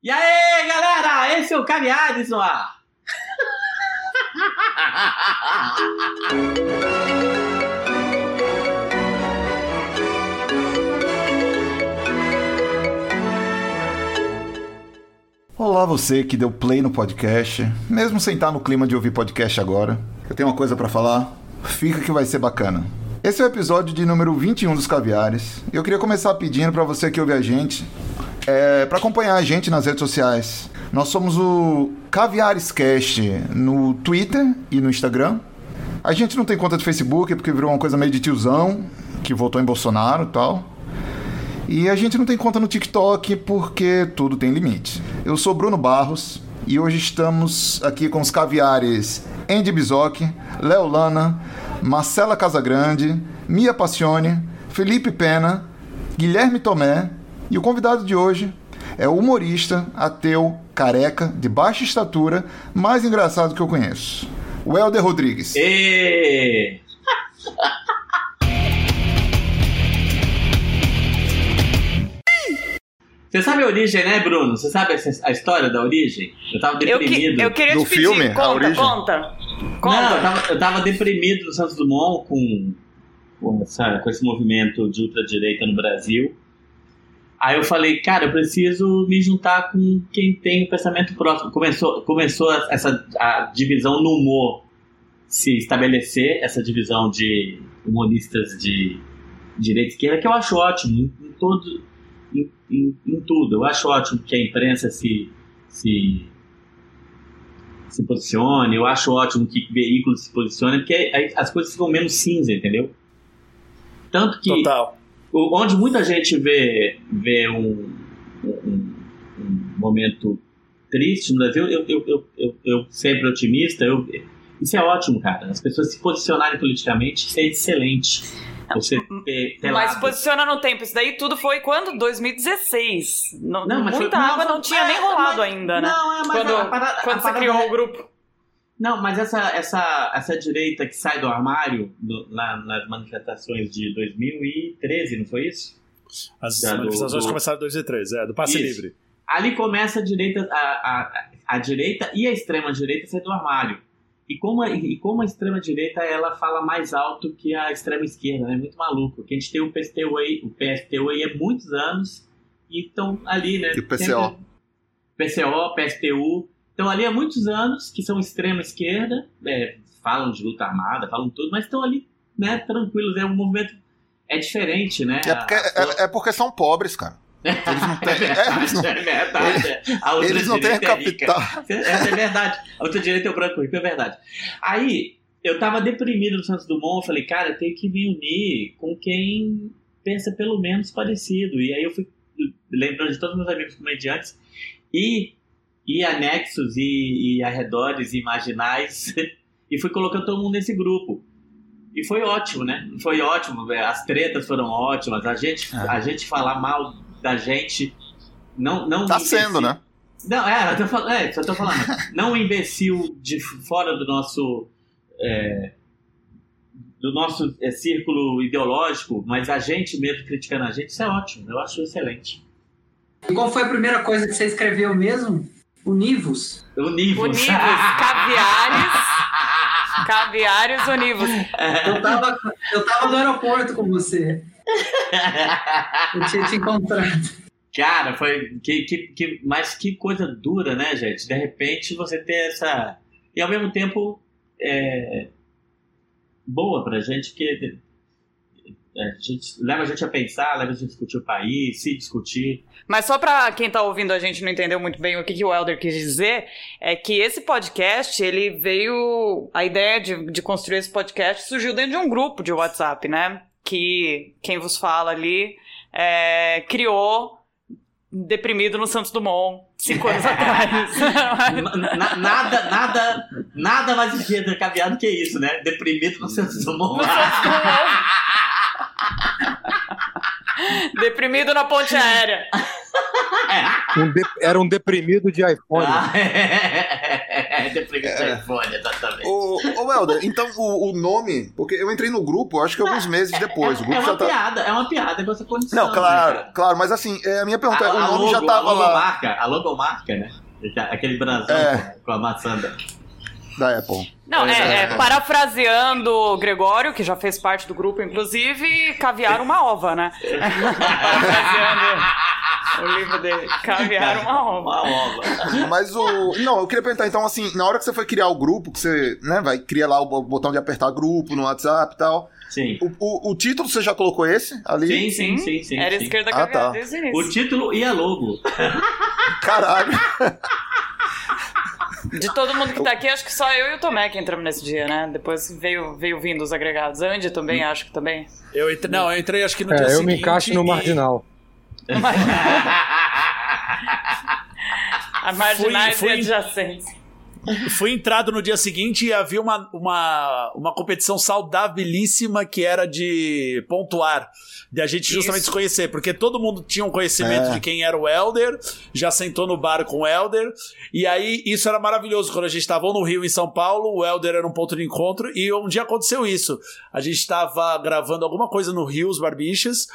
E aí, galera, esse é o Caviares no ar. Olá você que deu play no podcast, mesmo sem estar no clima de ouvir podcast agora. Eu tenho uma coisa para falar, fica que vai ser bacana. Esse é o episódio de número 21 dos Caviares. Eu queria começar pedindo para você que ouve a gente, é, para acompanhar a gente nas redes sociais. Nós somos o Caviarescast no Twitter e no Instagram. A gente não tem conta de Facebook porque virou uma coisa meio de tiozão, que votou em Bolsonaro e tal. E a gente não tem conta no TikTok porque tudo tem limite. Eu sou Bruno Barros e hoje estamos aqui com os caviares Andy Bizoc, Léo Lana, Marcela Casagrande, Mia Passione, Felipe Pena, Guilherme Tomé e o convidado de hoje é o humorista, ateu, careca, de baixa estatura, mais engraçado que eu conheço. O Helder Rodrigues. E... Você sabe a origem, né, Bruno? Você sabe a história da origem? Eu tava deprimido. Eu, que, eu queria Do te pedir, filme, A conta, Origem? conta. Conta. Não, eu tava, eu tava deprimido no Santos Dumont com, com, essa- com esse movimento de ultradireita no Brasil. Aí eu falei, cara, eu preciso me juntar com quem tem o pensamento próximo. Começou, começou essa a divisão no humor se estabelecer, essa divisão de humoristas de direita e esquerda, que eu acho ótimo em, todo, em, em- em tudo. Eu acho ótimo que a imprensa se, se se posicione, eu acho ótimo que veículos se posicionem, porque aí as coisas ficam menos cinza, entendeu? Tanto que Total. Onde muita gente vê, vê um, um, um momento triste no Brasil, eu, eu, eu, eu, eu sempre otimista, eu, isso é ótimo, cara. As pessoas se posicionarem politicamente, isso é excelente. Você ter, ter Mas lado. posiciona no tempo. Isso daí tudo foi quando? 2016. Não, Não, mas muita foi- água não, não, tinha é, nem rolado mas- ainda, né? Não, é, mas quando a parada- quando a você criou é- o grupo. Não, mas essa, essa, essa direita que sai do armário no- na- nas manifestações de 2013, não foi isso? As do- manifestações do- começaram em 2013, é, do passe Isso. livre. Ali começa a direita, a, a, a direita e a extrema direita sair do armário. E como, a, e como a extrema direita ela fala mais alto que a extrema esquerda, né? Muito maluco. Que a gente tem o PSTU aí, o PSTU aí há muitos anos e estão ali, né? E o PCO. Sempre- PCO, PSTU. Estão ali há muitos anos, que são extrema esquerda, é, falam de luta armada, falam tudo, mas estão ali, né, tranquilos. É um movimento. É diferente, né? É porque, A- é, é porque são pobres, cara. Eles não têm, é, eles não, é verdade. A outra eles não têm direita é capital. Essa é verdade. A outra direita é o branco rico, é verdade. Aí, eu tava deprimido no Santos Dumont, eu falei, cara, eu tenho que me unir com quem pensa pelo menos parecido. E aí eu fui lembrando de todos os meus amigos comediantes e, e anexos e, e arredores e marginais e fui colocando todo mundo nesse grupo. E foi ótimo, né? Foi ótimo. velho. As tretas foram ótimas. A gente, É. a gente falar mal da gente não não Tá imbecil. sendo, né? Não, é, eu tô falando, é, só tô falando. Não um imbecil de fora do nosso. é, do nosso é, círculo ideológico, mas a gente mesmo criticando a gente, isso é ótimo, eu acho excelente. E qual foi a primeira coisa que você escreveu mesmo? Univos. Univos. Univos, caviares. Caviares univos. Eu tava, eu tava no aeroporto com você. Eu tinha te encontrado. Cara, foi. Que, que, que, mas que coisa dura, né, gente? De repente você ter essa. E ao mesmo tempo. É, boa pra gente, porque. É, a gente, leva a gente a pensar, leva a gente a discutir o país, se discutir. Mas só pra quem tá ouvindo a gente não entendeu muito bem o que, que o Elder quis dizer, é que esse podcast, ele veio. A ideia de, de construir esse podcast surgiu dentro de um grupo de WhatsApp, né? Que quem vos fala ali é, criou deprimido no Santos Dumont cinco anos atrás. Na- na- nada, nada, nada mais caviado que isso, né? Deprimido no Santos Dumont. No Santos Dumont. Deprimido na ponte aérea. Um de- Era um deprimido de iPhone. Ah, é, deprimido de É. iPhone, exatamente. Ô, ô Helder, então o, o nome, porque eu entrei no grupo, acho que alguns meses depois. O é, grupo é já uma tá. piada, é uma piada com essa condição. Não, claro, né, cara? claro, mas assim, é, a minha pergunta é: a, o a nome logo, já a tava lá logomarca, a logomarca, né? Aquele brasão É. com a maçã. Da- Apple. Não, é, É. é, parafraseando o Gregório, que já fez parte do grupo, inclusive, caviar uma ova, né? parafraseando o livro dele, caviar uma ova. Uma ova. Mas o. Não, eu queria perguntar, então, assim, na hora que você foi criar o grupo, que você, né, vai criar lá o botão de apertar grupo no WhatsApp e tal. Sim. O, o, o título você já colocou esse ali? Sim, sim, sim, sim. Era sim. esquerda Ah, tá. desde o título e a logo. Caralho. De todo mundo que tá aqui, acho que só eu e o Tomé que entramos nesse dia, né? Depois veio, veio vindo os agregados. Andy também, acho que também. Eu entre... Não, eu entrei acho que no dia É, eu seguinte. me encaixo no e- marginal. A marginais Fui- fui- e adjacentes. Fui entrado no dia seguinte e havia uma, uma, uma competição saudabilíssima que era de pontuar. De a gente justamente Isso. se conhecer, porque todo mundo tinha um conhecimento É. de quem era o Elder, já sentou no bar com o Elder, e aí isso era maravilhoso. Quando a gente estava no Rio, em São Paulo, o Elder era um ponto de encontro, e um dia aconteceu isso. A gente estava gravando alguma coisa no Rio, os Barbichas,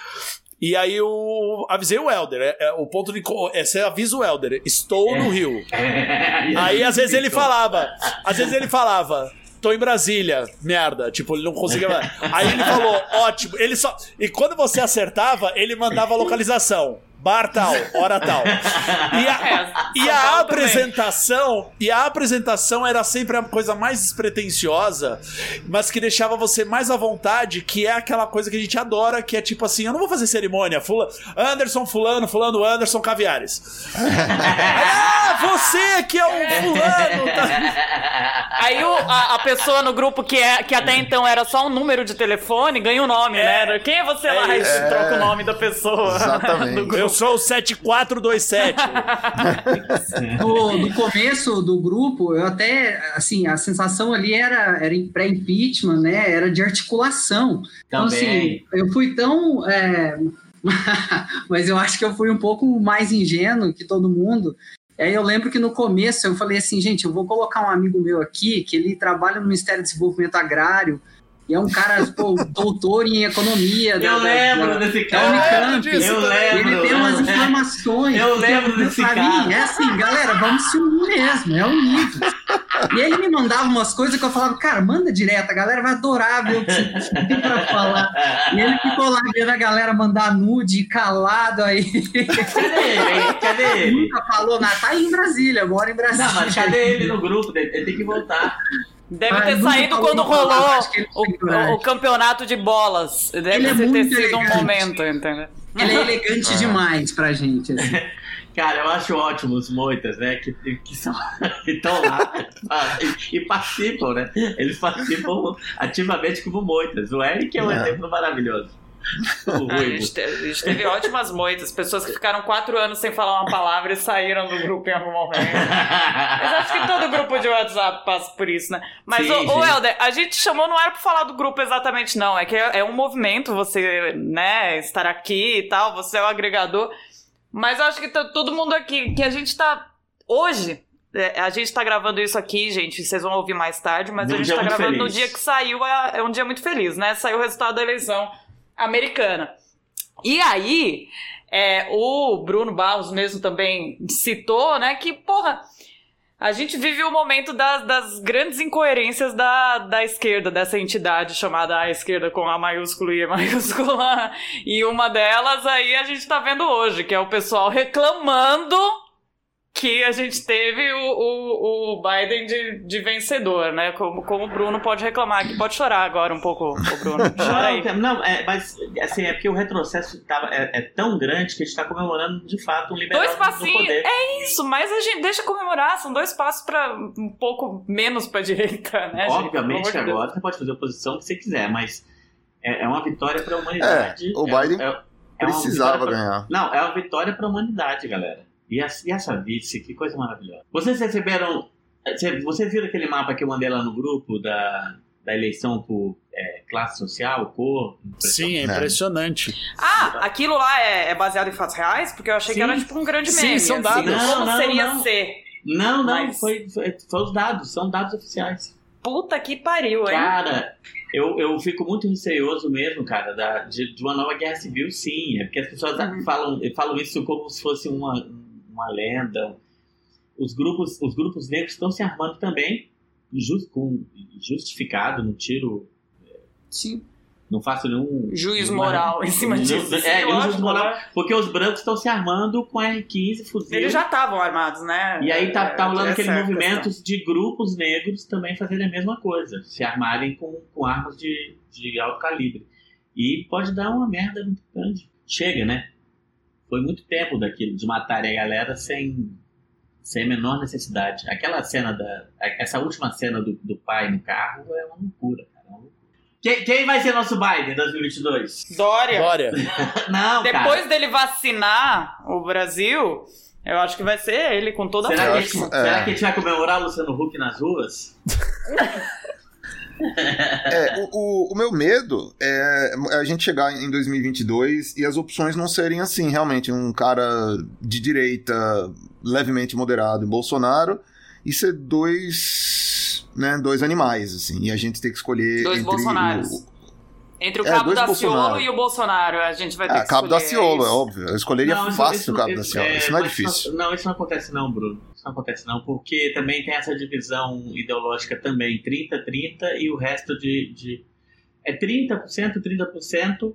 e aí eu avisei o Elder. É, é, o ponto de. É, você avisa o Elder, estou no Rio. Aí às vezes ele falava, às vezes ele falava, tô em Brasília, merda, tipo, ele não conseguia. Aí ele falou, ótimo, ele só. E quando você acertava, ele mandava a localização. Bar tal, hora tal. E a, É, e a Paulo também. apresentação, e a apresentação era sempre a coisa mais despretensiosa, mas que deixava você mais à vontade, que é aquela coisa que a gente adora, que é tipo assim, eu não vou fazer cerimônia, fula, Anderson fulano, fulano Anderson Caviares. ah, você que é o fulano, tá? Aí o- a, a pessoa no grupo que, é, que até então era só um número de telefone ganha o nome, né? Quem é você lá? É isso. você troca o nome da pessoa. Exatamente. do grupo. Eu sou o 7427. No, no começo do grupo, eu até, assim, a sensação ali era, era em pré-impeachment, né? Era de articulação. Então, assim, Também. eu fui tão. é, Mas eu acho que eu fui um pouco mais ingênuo que todo mundo. Aí eu lembro que no começo eu falei assim, gente, eu vou colocar um amigo meu aqui, que ele trabalha no Ministério do Desenvolvimento Agrário, e é um cara, pô, doutor em economia. da- Eu da- lembro da- desse da cara. Unicamp. disso Eu também. Ele lembro. tem umas informações. Eu lembro desse pra cara. Mim, é assim, galera, vamos se unir mesmo, é unido. E ele me mandava umas coisas que eu falava, cara, manda direto, a galera vai adorar ver o que você tem pra falar. E ele ficou lá vendo a galera mandar nude, calado aí. Cadê ele? Cadê ele? Nunca falou nada. Tá aí em Brasília, mora em Brasília. Não, mas cadê ele no grupo? Ele tem que voltar. Deve Ah, ter nunca saído quando rolou o, o campeonato de bolas. Deve Ele é ter sido um elegante. momento, entendeu? Ele é elegante demais pra gente. assim. Cara, eu acho ótimo os moitas, né? Que que são que estão lá e, e participam, né? Eles participam ativamente como moitas. O Eric é um É. exemplo maravilhoso. O a, gente teve, a gente teve ótimas moitas, pessoas que ficaram quatro anos sem falar uma palavra e saíram do grupo em algum momento. Mas acho que todo grupo de WhatsApp passa por isso, né? Mas, Sim, sim. Helder, a gente chamou não era pra falar do grupo exatamente, não. É que é, é um movimento você, né, estar aqui e tal, você é o agregador. Mas acho que tá todo mundo aqui, que a gente tá. Hoje, é, a gente tá gravando isso aqui, gente, vocês vão ouvir mais tarde, mas a gente tá gravando no feliz. dia que saiu, é um dia muito feliz, né? Saiu o resultado da eleição americana. E aí, é, o Bruno Barros mesmo também citou, né, que, porra, a gente vive o momento das, das grandes incoerências da, da esquerda, dessa entidade chamada a esquerda com A maiúsculo e E maiúscula. E uma delas aí a gente tá vendo hoje, que é o pessoal reclamando que a gente teve o, o, o Biden de, de vencedor, né? Como, como o Bruno pode reclamar, que pode chorar agora um pouco, o Bruno. Chora aí. Não, não, é, mas assim, é porque o retrocesso tava, é, é tão grande que a gente está comemorando de fato um Dois liberalismo do passinhos, poder. é isso, mas a gente deixa comemorar, são dois passos para um pouco menos pra direita, né, gente? Obviamente amor de Deus. agora você pode fazer a oposição que você quiser, mas é, é uma vitória para a humanidade. É, o É- Biden é- é Precisava pra- ganhar. Não, é uma vitória para a humanidade, galera. E, e essa vice, que coisa maravilhosa. Vocês receberam. cê- Vocês viram aquele mapa que eu mandei lá no grupo da, da eleição por é, classe social, cor. Sim, é impressionante. Ah, aquilo lá é, é baseado em fatos reais? Porque eu achei Sim. que era tipo um grande Sim, meme. são assim. dados. Como Não, não, seria não. ser? Não, não, Mas- foi, foi, foi os dados, são dados oficiais. Puta que pariu, hein? Cara, eu, eu fico muito receoso mesmo, cara, da, de, de uma nova guerra civil, sim. É porque as pessoas Uhum. falam, falam isso como se fosse uma, uma lenda. Os grupos, os grupos negros estão se armando também, jus- com, justificado, não tiro, Sim. não faço nenhum... Juiz nenhuma- moral em cima disso. É, nenhum juiz moral, né? porque os brancos estão se armando com R15, fuzil. Eles já estavam armados, né? E aí tá, tá rolando Essa aquele é movimento questão. de grupos negros também fazerem a mesma coisa, se armarem com, com armas de, de alto calibre. E pode dar uma merda muito grande. Chega, né? Foi muito tempo daquilo, de matarem a galera sem, sem a menor necessidade. Aquela cena da. Essa última cena do, do pai no carro é uma loucura, cara. é uma loucura. Quem, quem vai ser nosso Biden em 2022? Dória. Dória. Não, Depois cara. dele vacinar o Brasil, eu acho que vai ser ele com toda a Será a gente, que- é. será que a gente vai comemorar o Luciano Huck nas ruas? É, o, o, o meu medo é a gente chegar em 2022 e as opções não serem assim, realmente. Um cara de direita, levemente moderado, Bolsonaro, e ser dois, né, dois animais, assim. E a gente ter que escolher Dois entre Bolsonaros. o- Entre o É, Cabo dois da. Ciolo e o Bolsonaro, a gente vai ter Ah, que Cabo da Ciolo, é óbvio. Eu escolheria Não, isso- fácil isso- o Cabo da isso- Ciolo. é, Isso não é difícil. Não, isso não acontece não, Bruno. Isso não acontece não, porque também tem essa divisão ideológica também, 30-30 e o resto de... de é 30%, 30%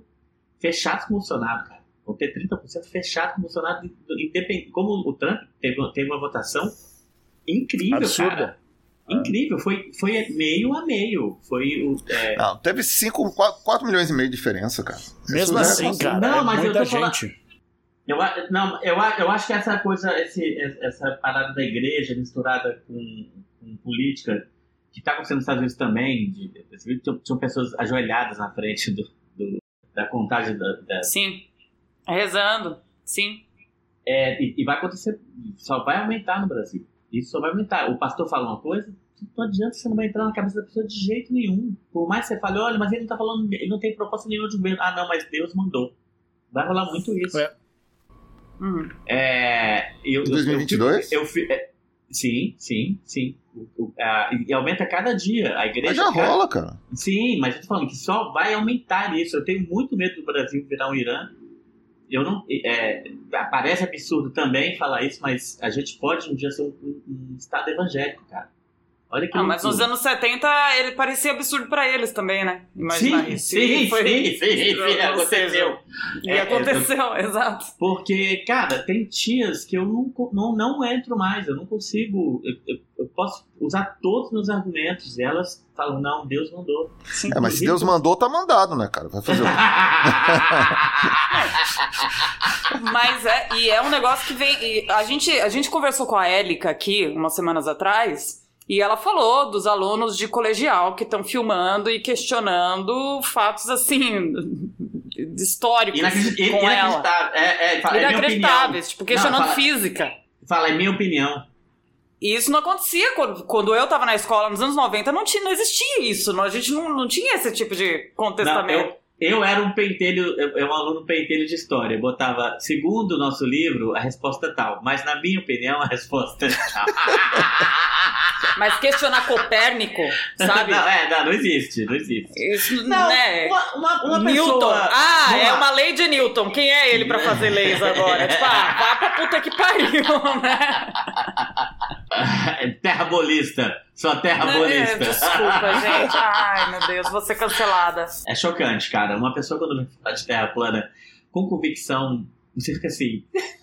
fechados com o Bolsonaro, cara. Vão ter 30% fechado com o Bolsonaro, independente. Como o Trump teve, teve uma votação incrível, Absurda. cara. Incrível, foi, foi meio a meio. Foi o. é, Não, teve 5, 4, milhões e meio de diferença, cara. Mesmo Isso é assim, consigo- cara, Não, é mas eu muita tô falando- gente. Eu, a- não, eu, a- eu acho que essa coisa, esse, essa parada da igreja misturada com, com política, que está acontecendo nos Estados Unidos também, de, de, tinham pessoas ajoelhadas na frente do, do- da contagem da, da- Sim. Rezando. Sim. é, e, e vai acontecer, só vai aumentar no Brasil. Isso só vai aumentar. O pastor fala uma coisa, não adianta, você não vai entrar na cabeça da pessoa de jeito nenhum. Por mais que você fale, olha, mas ele não tá falando, ele não tem proposta nenhuma de governo. Ah, não, mas Deus mandou. Vai rolar muito isso. É. Uhum. É, eu, Em 2022? Eu, eu, é, sim, sim, sim. O- o- a- e aumenta cada dia. A igreja. Mas já cada- rola, cara. Sim, mas eu tô falando que só vai aumentar isso. Eu tenho muito medo do Brasil virar um Irã. Eu não. É, parece absurdo também falar isso, mas a gente pode um dia ser um, um- Estado evangélico, cara. Olha que Ah, mas nos anos 70 ele parecia absurdo pra eles também, né? Imaginar Sim, isso. sim, foi- sim, sim, sim, aconteceu. E É, aconteceu, exato. Porque, cara, tem tias que eu não, não, não entro mais, eu não consigo. Eu, eu- eu posso usar todos os meus argumentos e elas falam, não, Deus mandou. Sim. É, mas se Deus mandou, tá mandado, né, cara? Vai fazer o quê? Mas é, e é um negócio que vem. e A gente, a gente conversou com a Élica aqui umas semanas atrás. E ela falou dos alunos de colegial que estão filmando e questionando fatos assim históricos Inacredit- com ela. É, é, fala, é. Inacreditáveis, tipo, questionando Não, fala- física. Fala, é minha opinião. E isso não acontecia quando, quando eu tava na escola nos anos 90, não, tinha, não existia isso. Não, a gente não, não tinha esse tipo de Não, contestamento. eu, eu era um pentelho, eu, um aluno pentelho de história. Eu botava, segundo o nosso livro, a resposta é tal. Mas na minha opinião, a resposta é tal. Mas questionar Copérnico, sabe? Não, é, não, não existe, não existe. Isso, Não, né? uma, uma, uma Newton. pessoa... Ah, Vamos é lá. uma lei de Newton. Quem é ele pra fazer leis agora? tipo, ah, vá pra puta que pariu, né? Terrabolista. Sou É, terrabolista. desculpa, gente. Ai, meu Deus, vou ser cancelada. É chocante, cara. Uma pessoa quando vem falar de terra plana com convicção, você fica assim.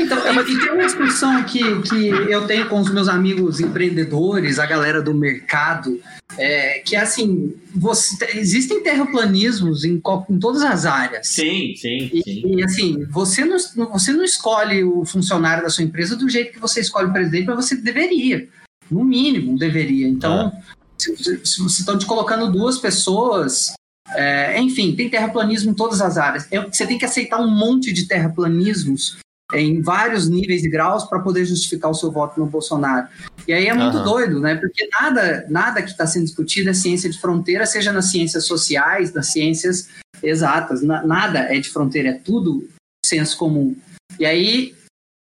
Então, e, e tem uma discussão que, que eu tenho com os meus amigos empreendedores, a galera do mercado, é, que é assim, você, existem terraplanismos em, em todas as áreas. Sim, sim, E, sim. e, assim, você não, você não escolhe o funcionário da sua empresa do jeito que você escolhe o presidente, mas você deveria. No mínimo, deveria. Então, se, se- se você está te colocando duas pessoas. é, enfim, tem terraplanismo em todas as áreas. É, você tem que aceitar um monte de terraplanismos em vários níveis e graus para poder justificar o seu voto no Bolsonaro. E aí é muito Aham. doido, né? Porque nada, nada que está sendo discutido é ciência de fronteira, seja nas ciências sociais, nas ciências exatas. Na- nada é de fronteira, é tudo senso comum. E aí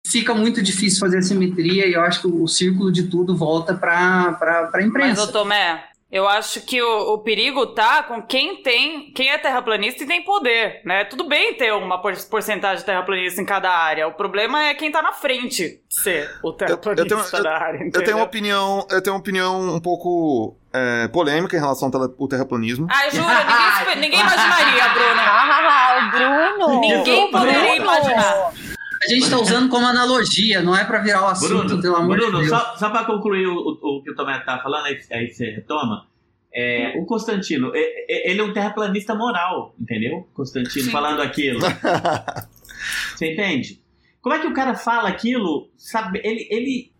fica muito difícil fazer a simetria e eu acho que o círculo de tudo volta para a Mas, imprensa. ô Tomé, eu acho que o, o perigo tá com quem tem, quem é terraplanista e tem poder, né? Tudo bem ter uma por- porcentagem de terraplanista em cada área. O problema é quem tá na frente de ser o terraplanista eu tenho- da área. Eu tenho entendeu? uma opinião, eu tenho uma opinião um pouco é, polêmica em relação ao terraplanismo. Ai, jura, ninguém, ninguém imaginaria, Bruna. Ah, o Bruno! Ninguém poderia Bruno! imaginar. A gente está usando como analogia, não é para virar o assunto, Bruno, pelo amor Bruno de Deus. só, só para concluir o, o- o que o Tomé tá falando, aí, aí você retoma. É, o Constantino, é- é- ele é um terraplanista moral, entendeu? Constantino Sim. falando aquilo. Você entende? Como é que o cara fala aquilo? Sabe, ele, ele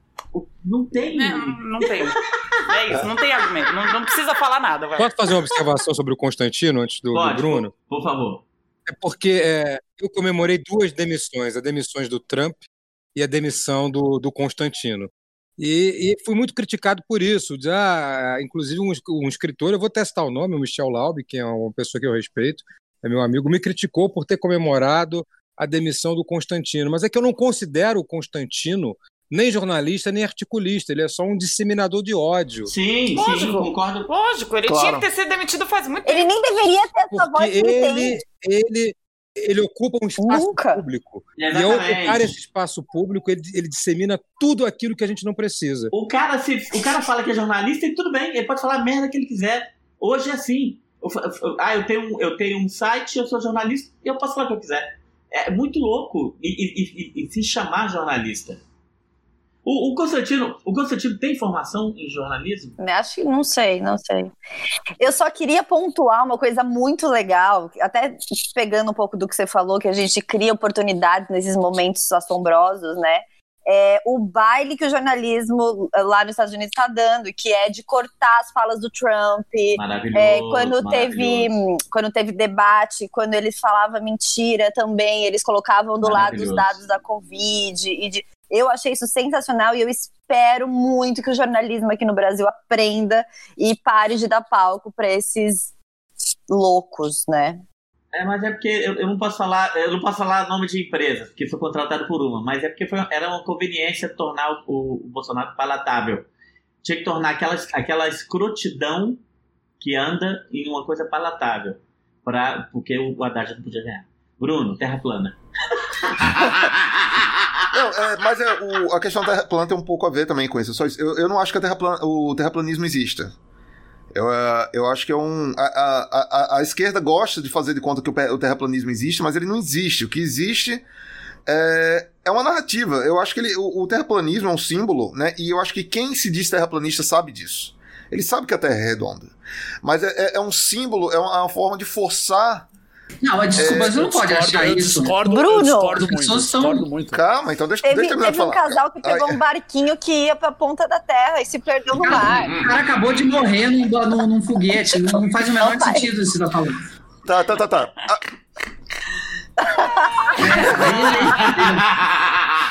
não tem. É, não tem. É isso, não tem argumento. Não, não precisa falar nada, vai. Posso fazer uma observação sobre o Constantino antes do, do Pode, Bruno? Por, por favor. É porque é, eu comemorei duas demissões, a demissões do Trump e a demissão do, do Constantino. E, e fui muito criticado por isso. De, ah, inclusive, um, um escritor, eu vou testar o nome, o Michel Laub, que é uma pessoa que eu respeito, é meu amigo, me criticou por ter comemorado a demissão do Constantino. Mas é que eu não considero o Constantino nem jornalista, nem articulista. Ele é só um disseminador de ódio. Sim, sim, Lógico. concordo. Lógico, ele Claro. tinha que ter sido demitido faz muito tempo. Ele nem deveria ter essa voz ele ele, tem. Ele, ocupa um espaço Nunca. público. E Exatamente. ao ocupar esse espaço público, ele, ele dissemina tudo aquilo que a gente não precisa. O cara, se, o cara fala que é jornalista e tudo bem, ele pode falar a merda que ele quiser. Hoje é assim. Eu eu- ah, eu tenho, um- eu tenho um site, eu sou jornalista e eu posso falar o que eu quiser. É muito louco e, e- e- e se chamar jornalista. O, o Constantino, o Constantino tem formação em jornalismo? Acho que não sei, não sei. Eu só queria pontuar uma coisa muito legal, até pegando um pouco do que você falou, que a gente cria oportunidades nesses momentos assombrosos, né? É, o baile que o jornalismo eh, lá nos Estados Unidos está dando, que é de cortar as falas do Trump, Maravilhoso. é, quando teve quando teve debate, quando eles falavam mentira também, eles colocavam do lado os dados da Covid e de eu achei isso sensacional e eu espero muito que o jornalismo aqui no Brasil aprenda e pare de dar palco para esses loucos, né? É, mas é porque eu, eu não posso falar, eu não posso falar nome de empresas, porque sou contratado por uma, mas é porque foi, era uma conveniência tornar o, o Bolsonaro palatável. Tinha que tornar aquela, aquela escrotidão que anda em uma coisa palatável. Pra, porque o Haddad não podia ganhar. Bruno, terra plana. Não, é, mas é, o- a questão da terra plana tem um pouco a ver também com isso. Só isso. Eu, eu não acho que a terra plana- o terraplanismo exista. Eu, é, eu acho que é um. A, a, a, a esquerda gosta de fazer de conta que o, terraplanismo existe, mas ele não existe. O que existe é, é uma narrativa. Eu acho que ele, o, o terraplanismo é um símbolo, né? E eu acho que quem se diz terraplanista sabe disso. Ele sabe que a Terra é redonda. Mas é, é- é um símbolo, é uma, é uma forma de forçar. Não, mas desculpa, você Eu não pode discordo, achar eu isso. discordo, Bruno, eu discordo muito, pessoas são- discordo muito. Calma, então deixa, Teve, deixa eu terminar de teve um falar. casal que pegou Ai, um barquinho que ia pra ponta da terra e se perdeu no mar. O cara acabou de morrer num, num, num foguete. Não, não faz o menor sentido isso que você tá falando. Tá, tá, tá, tá. Ah,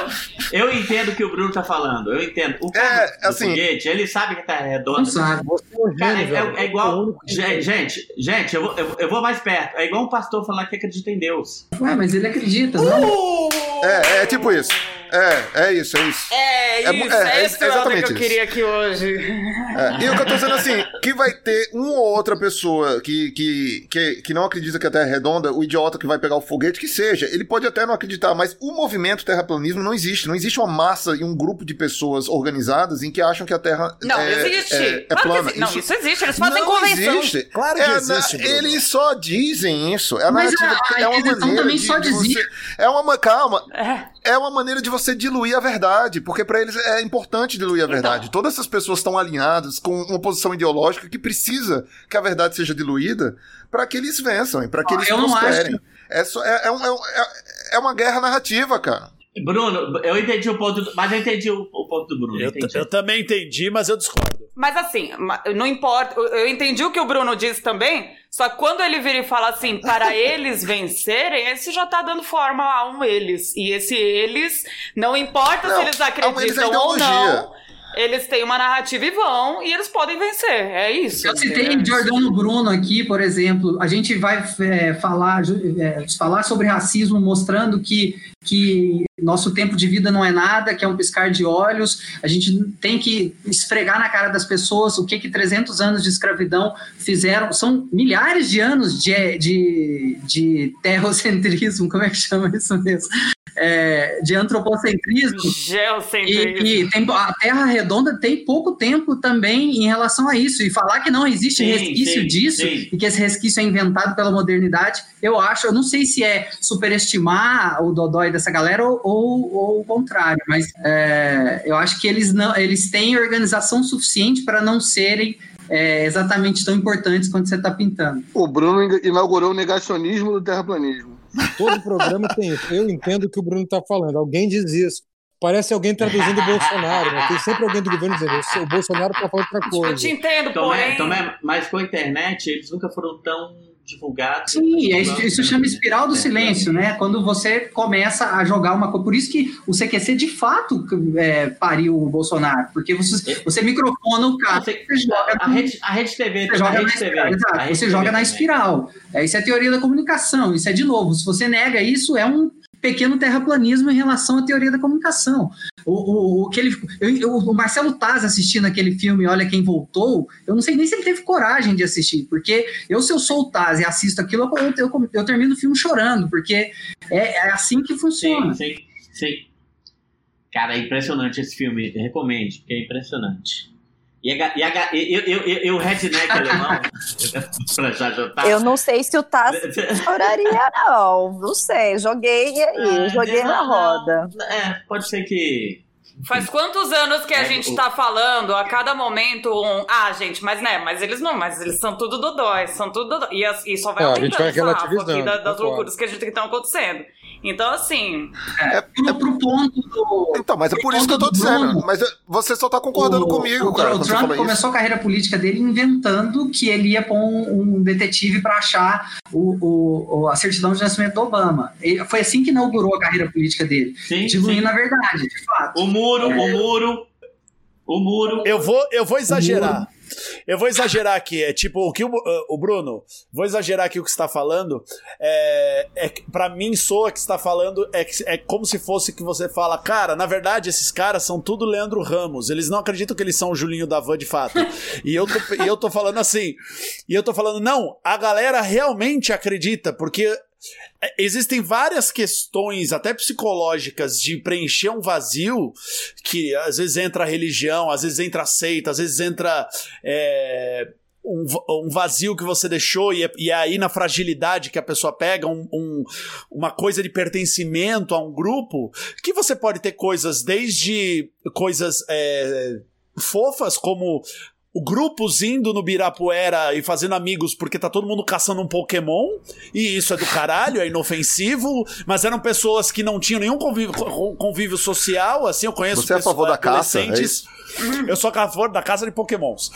eu entendo o que o Bruno tá falando. Eu entendo. O cara É, do assim- foguete, ele sabe que tá Não redonda. sabe. Você é Cara, é, é igual. que- Gente, gente, eu vou, eu, vou mais perto. É igual um pastor falar que acredita em Deus. Ué, mas ele acredita, não? É, é tipo isso. É, é isso, é isso. É É isso, é, é, é esse o exatamente que eu queria aqui hoje. É, E o que eu tô dizendo assim, que vai ter uma ou outra pessoa que, que, que, que não acredita que a Terra é redonda, o idiota que vai pegar o foguete, que seja. Ele pode até não acreditar, mas o movimento terraplanismo não existe. Não existe uma massa e um grupo de pessoas organizadas em que acham que a Terra Não, é, existe. é, é Claro que plana. existe. Não, isso existe. Eles fazem não convenção. existe. Claro que É, existe, na-. Eles só dizem isso. É a Mas narrativa. a- a é uma maneira também de, só de dizia. você. É uma calma. É. É uma maneira de você diluir a verdade, porque pra eles é importante diluir a Então. verdade. Todas essas pessoas estão alinhadas com uma posição ideológica que precisa que a verdade seja diluída pra que eles vençam e pra que Ah, eles prosperem. É, só- é, é é um- é- é uma guerra narrativa, cara. Bruno, eu entendi o ponto, do- mas eu entendi o, o ponto do Bruno. Eu, entendi. eu também entendi, mas eu discordo. Mas assim, não importa. Eu entendi o que o Bruno disse também. Só que quando ele vira e fala assim, para eles vencerem, esse já tá dando forma a um eles. E esse eles, não importa não, se eles acreditam ou não eles têm uma narrativa e vão, e eles podem vencer. É isso. Eu citei é Giordano Bruno aqui, por exemplo. A gente vai é, falar, é, falar sobre racismo, mostrando que, que nosso tempo de vida não é nada, que é um piscar de olhos. A gente tem que esfregar na cara das pessoas o que, que 300 anos de escravidão fizeram. São milhares de anos de, de, de terrocentrismo, como é que chama isso mesmo? É, de antropocentrismo. Geocentrismo. E, e tem, a Terra redonda tem pouco tempo também em relação a isso. E falar que não existe sim, resquício sim, disso sim. e que esse resquício é inventado pela modernidade, eu acho, eu não sei se é superestimar o Dodói dessa galera ou, ou, ou o contrário, mas é, eu acho que eles, não, eles têm organização suficiente para não serem é, exatamente tão importantes quanto você está pintando. O Bruno inaugurou o negacionismo do terraplanismo. Todo programa tem isso. Eu entendo o que o Bruno está falando. Alguém diz isso. Parece alguém traduzindo o Bolsonaro, né? Tem sempre alguém do governo dizendo o Bolsonaro está falando outra coisa. Eu te entendo, Tomé, Tomé, mas com a internet eles nunca foram tão divulgados. Sim, isso, isso chama espiral do silêncio, né? Quando você começa a jogar uma coisa. Por isso que o CQC de fato é, pariu o Bolsonaro, porque você, você microfona o cara, você, você joga. A, rede, a rede TV, você joga na espiral, exato, você joga na espiral. É, isso é teoria da comunicação, isso é de novo. Se você nega isso, é um pequeno terraplanismo em relação à teoria da comunicação. O, o, o, que ele, eu, o Marcelo Taz assistindo aquele filme Olha Quem Voltou, eu não sei nem se ele teve coragem de assistir, porque eu, se eu sou o Taz e assisto aquilo, eu, eu, eu termino o filme chorando, porque é, é assim que funciona. Sim, sim, sim. Cara, é impressionante esse filme, recomendo, é impressionante. E, a, e, a, e, eu, eu, eu, o redneck alemão, pra já jantar. Eu não sei se o Tassi choraria, não. Não sei, joguei aí, é, joguei na roda. É, pode ser que. Faz quantos anos que a é, gente o... tá falando a cada momento um. Ah, gente, mas né, mas eles não, mas eles são tudo dodóis, são tudo dodóis. E, e só vai é, aumentando a gente vai aqui da, das loucuras que a gente que estão acontecendo. Então, assim. É, é pro ponto do. Então, mas é por isso que eu tô dizendo. Mas você só tá concordando o, comigo, o, cara. O Trump começou a carreira política dele inventando que ele ia pôr um, um detetive para achar o, o, a certidão de nascimento do Obama. E foi assim que inaugurou a carreira política dele. Sim, diluindo a verdade, de fato. O muro, é... o muro. O muro. Eu vou, eu vou exagerar. Eu vou exagerar aqui, é tipo, o que o, uh, o Bruno, vou exagerar aqui o que está falando, é, é para mim soa que está falando, é, é como se fosse que você fala, cara, na verdade esses caras são tudo Leandro Ramos, eles não acreditam que eles são o Julinho da Van de fato. E eu tô, e eu tô falando assim, e eu tô falando, não, a galera realmente acredita, porque existem várias questões, até psicológicas, de preencher um vazio que às vezes entra a religião, às vezes entra a seita, às vezes entra. É, um, um, vazio que você deixou, e é, e é, aí na fragilidade que a pessoa pega um, um, uma coisa de pertencimento a um grupo, que você pode ter coisas desde coisas é, fofas, como grupos indo no Birapuera e fazendo amigos porque tá todo mundo caçando um Pokémon, e isso é do caralho, é inofensivo, mas eram pessoas que não tinham nenhum convívio, convívio social, assim, eu conheço Você é a favor da caça, é eu sou a favor da casa de Pokémons.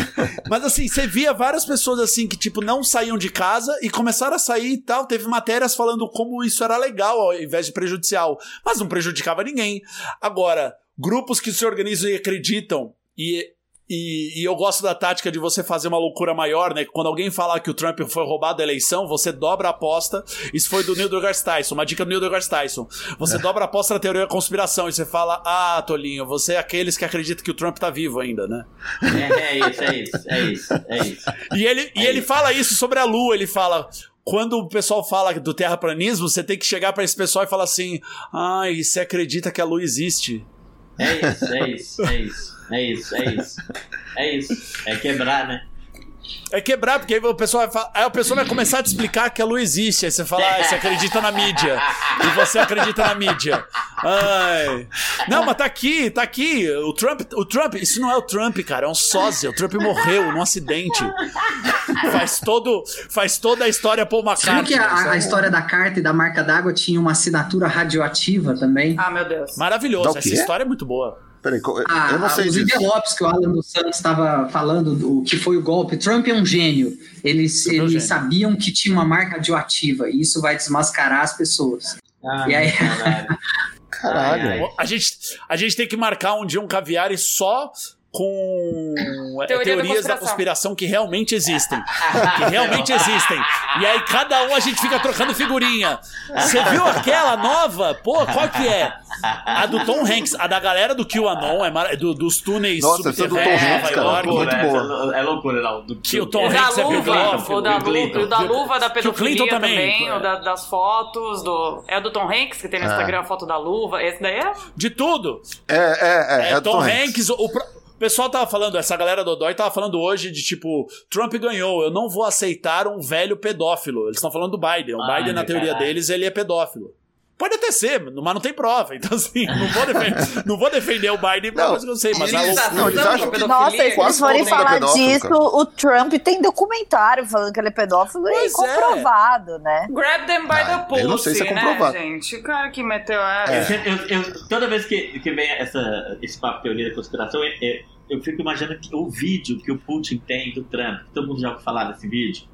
mas assim, você via várias pessoas assim que tipo não saíam de casa e começaram a sair e tal, teve matérias falando como isso era legal ao invés de prejudicial, mas não prejudicava ninguém. Agora, grupos que se organizam e acreditam e e, e, eu gosto da tática de você fazer uma loucura maior, né? Quando alguém falar que o Trump foi roubado a eleição, você dobra a aposta. Isso foi do Neil deGrasse Tyson, uma dica do Neil deGrasse Tyson. Você é. dobra a aposta na teoria da conspiração e você fala: Ah, Tolinho, você é aqueles que acreditam que o Trump tá vivo ainda, né? É, é isso, é isso, é isso, é isso. E ele, é e ele fala isso sobre a Lua, ele fala quando o pessoal fala do terraplanismo, você tem que chegar para esse pessoal e falar assim: ah, e você acredita que a Lua existe? É isso, é isso, é isso. É isso, é isso. É isso. É quebrar, né? É quebrar, porque aí o pessoal vai, falar, aí a pessoa vai começar a te explicar que a lua existe. Aí você fala, ah, você acredita na mídia. E você acredita na mídia. Ai. Não, mas tá aqui, tá aqui. O Trump, o Trump, isso não é o Trump, cara, é um sósia. O Trump morreu num acidente. Faz todo, faz toda a história Paul McCartney. Sabe que a, a história da carta e da marca d'água tinha uma assinatura radioativa também? Ah, meu Deus. Maravilhoso. Essa história é muito boa. Peraí, co- Ah, eu não sei os disso. envelopes que o Alan dos Santos estava falando, do que foi o golpe. Trump é um gênio. Eles, é eles gênio. sabiam que tinha uma marca radioativa e isso vai desmascarar as pessoas. Ah, E aí? caralho. Caralho. Ai, ai. A gente, a gente tem que marcar um dia um caviar e só com é, Teoria da teorias da conspiração. conspiração que realmente existem. Que realmente existem. E aí cada um a gente fica trocando figurinha. Você viu aquela nova? Pô, qual que é? A do Tom Hanks, a da galera do QAnon, é mar- do, dos túneis Nossa, essa é do Tom Hanks, de cara. Nova York. Muito boa. essa É loucura, não. Do Que o Tom da Hanks é luva, Clinton. o da, Clinton. o da luva da pedofilia Clinton também, também. o da- das fotos, do, é o do Tom Hanks, que tem no É. Instagram a foto da luva, esse daí é... De tudo. É, é, é. É, é do Tom Hanks. O, pro- o pessoal tava falando, essa galera do Dói tava falando hoje de tipo, Trump ganhou, eu não vou aceitar um velho pedófilo. Eles estão falando do Biden. O Ai, Biden, na teoria caralho. deles, ele é pedófilo. Pode até ser, mas não tem prova. Então, assim, não vou defender, não vou defender o Biden por Não, coisa que eu sei, mas a eles- loucura- Não, eles acham que- Nossa, se Quase eles forem é falar disso, cara. o Trump tem documentário falando que ele é pedófilo e Pois é. comprovado, né? Grab them by Ah, the pussy, eu não sei se é né, comprovado. gente? O cara que meteu sempre- eu- eu- toda vez que, que vem essa, esse papo de teoria da conspiração, eu, eu- fico imaginando que o vídeo que o Putin tem do Trump. Todo mundo já ouviu falar desse vídeo?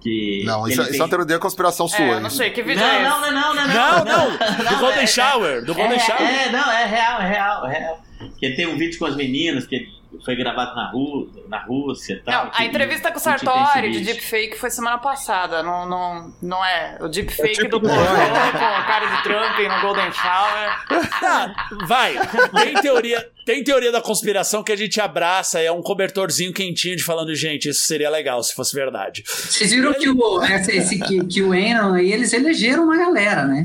Que Não, isso, tem- isso é uma teoria da conspiração sua. É, eu não sei, que Não, vídeo é esse? não, não, não, não, Não, não, do Golden é- Shower, do Golden é, Shower. É, não, é real, é real, é real. Que tem um vídeo com as meninas que foi gravado na, Rú na Rússia e tal. Não, a entrevista com o Sartori de deepfake foi semana passada. Não, não, não é. O deepfake É tipo do Dória. com a cara de Trump no Golden Shower. Tá, vai. Tem teoria, tem teoria da conspiração que a gente abraça, é um cobertorzinho quentinho de falando, gente, isso seria legal se fosse verdade. Vocês viram que o, essa, esse, que, que o Enon aí, eles elegeram uma galera, né?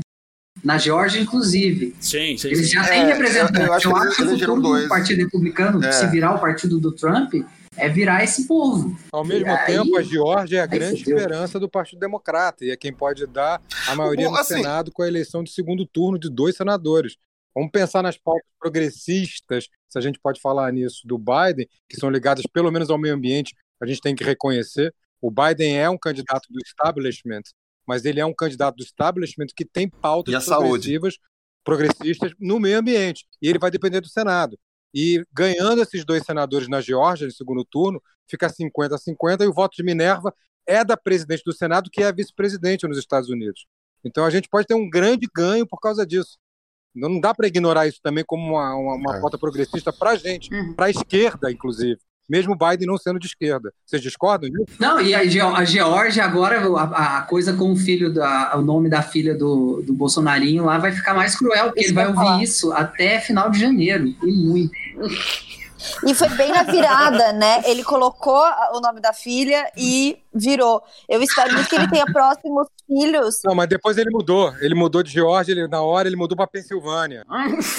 Na Geórgia, inclusive. Sim, sim, Eles já É, têm representantes. eu- eu acho que eles que o futuro dois. do Partido Republicano, É. se virar o partido do Trump, é virar esse povo. Ao mesmo Aí- tempo, a Geórgia é a aí grande esperança do Partido Democrata e é quem pode dar a maioria Bom, no assim- Senado com a eleição de segundo turno de dois senadores. Vamos pensar nas pautas progressistas, se a gente pode falar nisso, do Biden, que são ligadas pelo menos ao meio ambiente, a gente tem que reconhecer. O Biden é um candidato do establishment, mas ele é um candidato do establishment que tem pautas E a saúde? progressivas, progressistas no meio ambiente. E ele vai depender do Senado. E ganhando esses dois senadores na Geórgia, no segundo turno, fica 50 a 50, e o voto de Minerva é da presidente do Senado, que é a vice-presidente nos Estados Unidos. Então a gente pode ter um grande ganho por causa disso. Não não dá para ignorar isso também como uma, uma, uma É. pauta progressista para a gente, Uhum. para a esquerda, inclusive. Mesmo o Biden não sendo de esquerda. Vocês discordam disso? Não, e a, Ge- a Geórgia agora, a, a coisa com o filho, da, o nome da filha do, do Bolsonarinho lá vai ficar mais cruel, porque Isso ele vai ouvir falar. isso até final de janeiro. E muito. E foi bem na virada, né? Ele colocou o nome da filha e virou. Eu espero muito que ele tenha próximos filhos. Não, mas depois ele mudou. Ele mudou de Geórgia, ele, na hora ele mudou para Pensilvânia.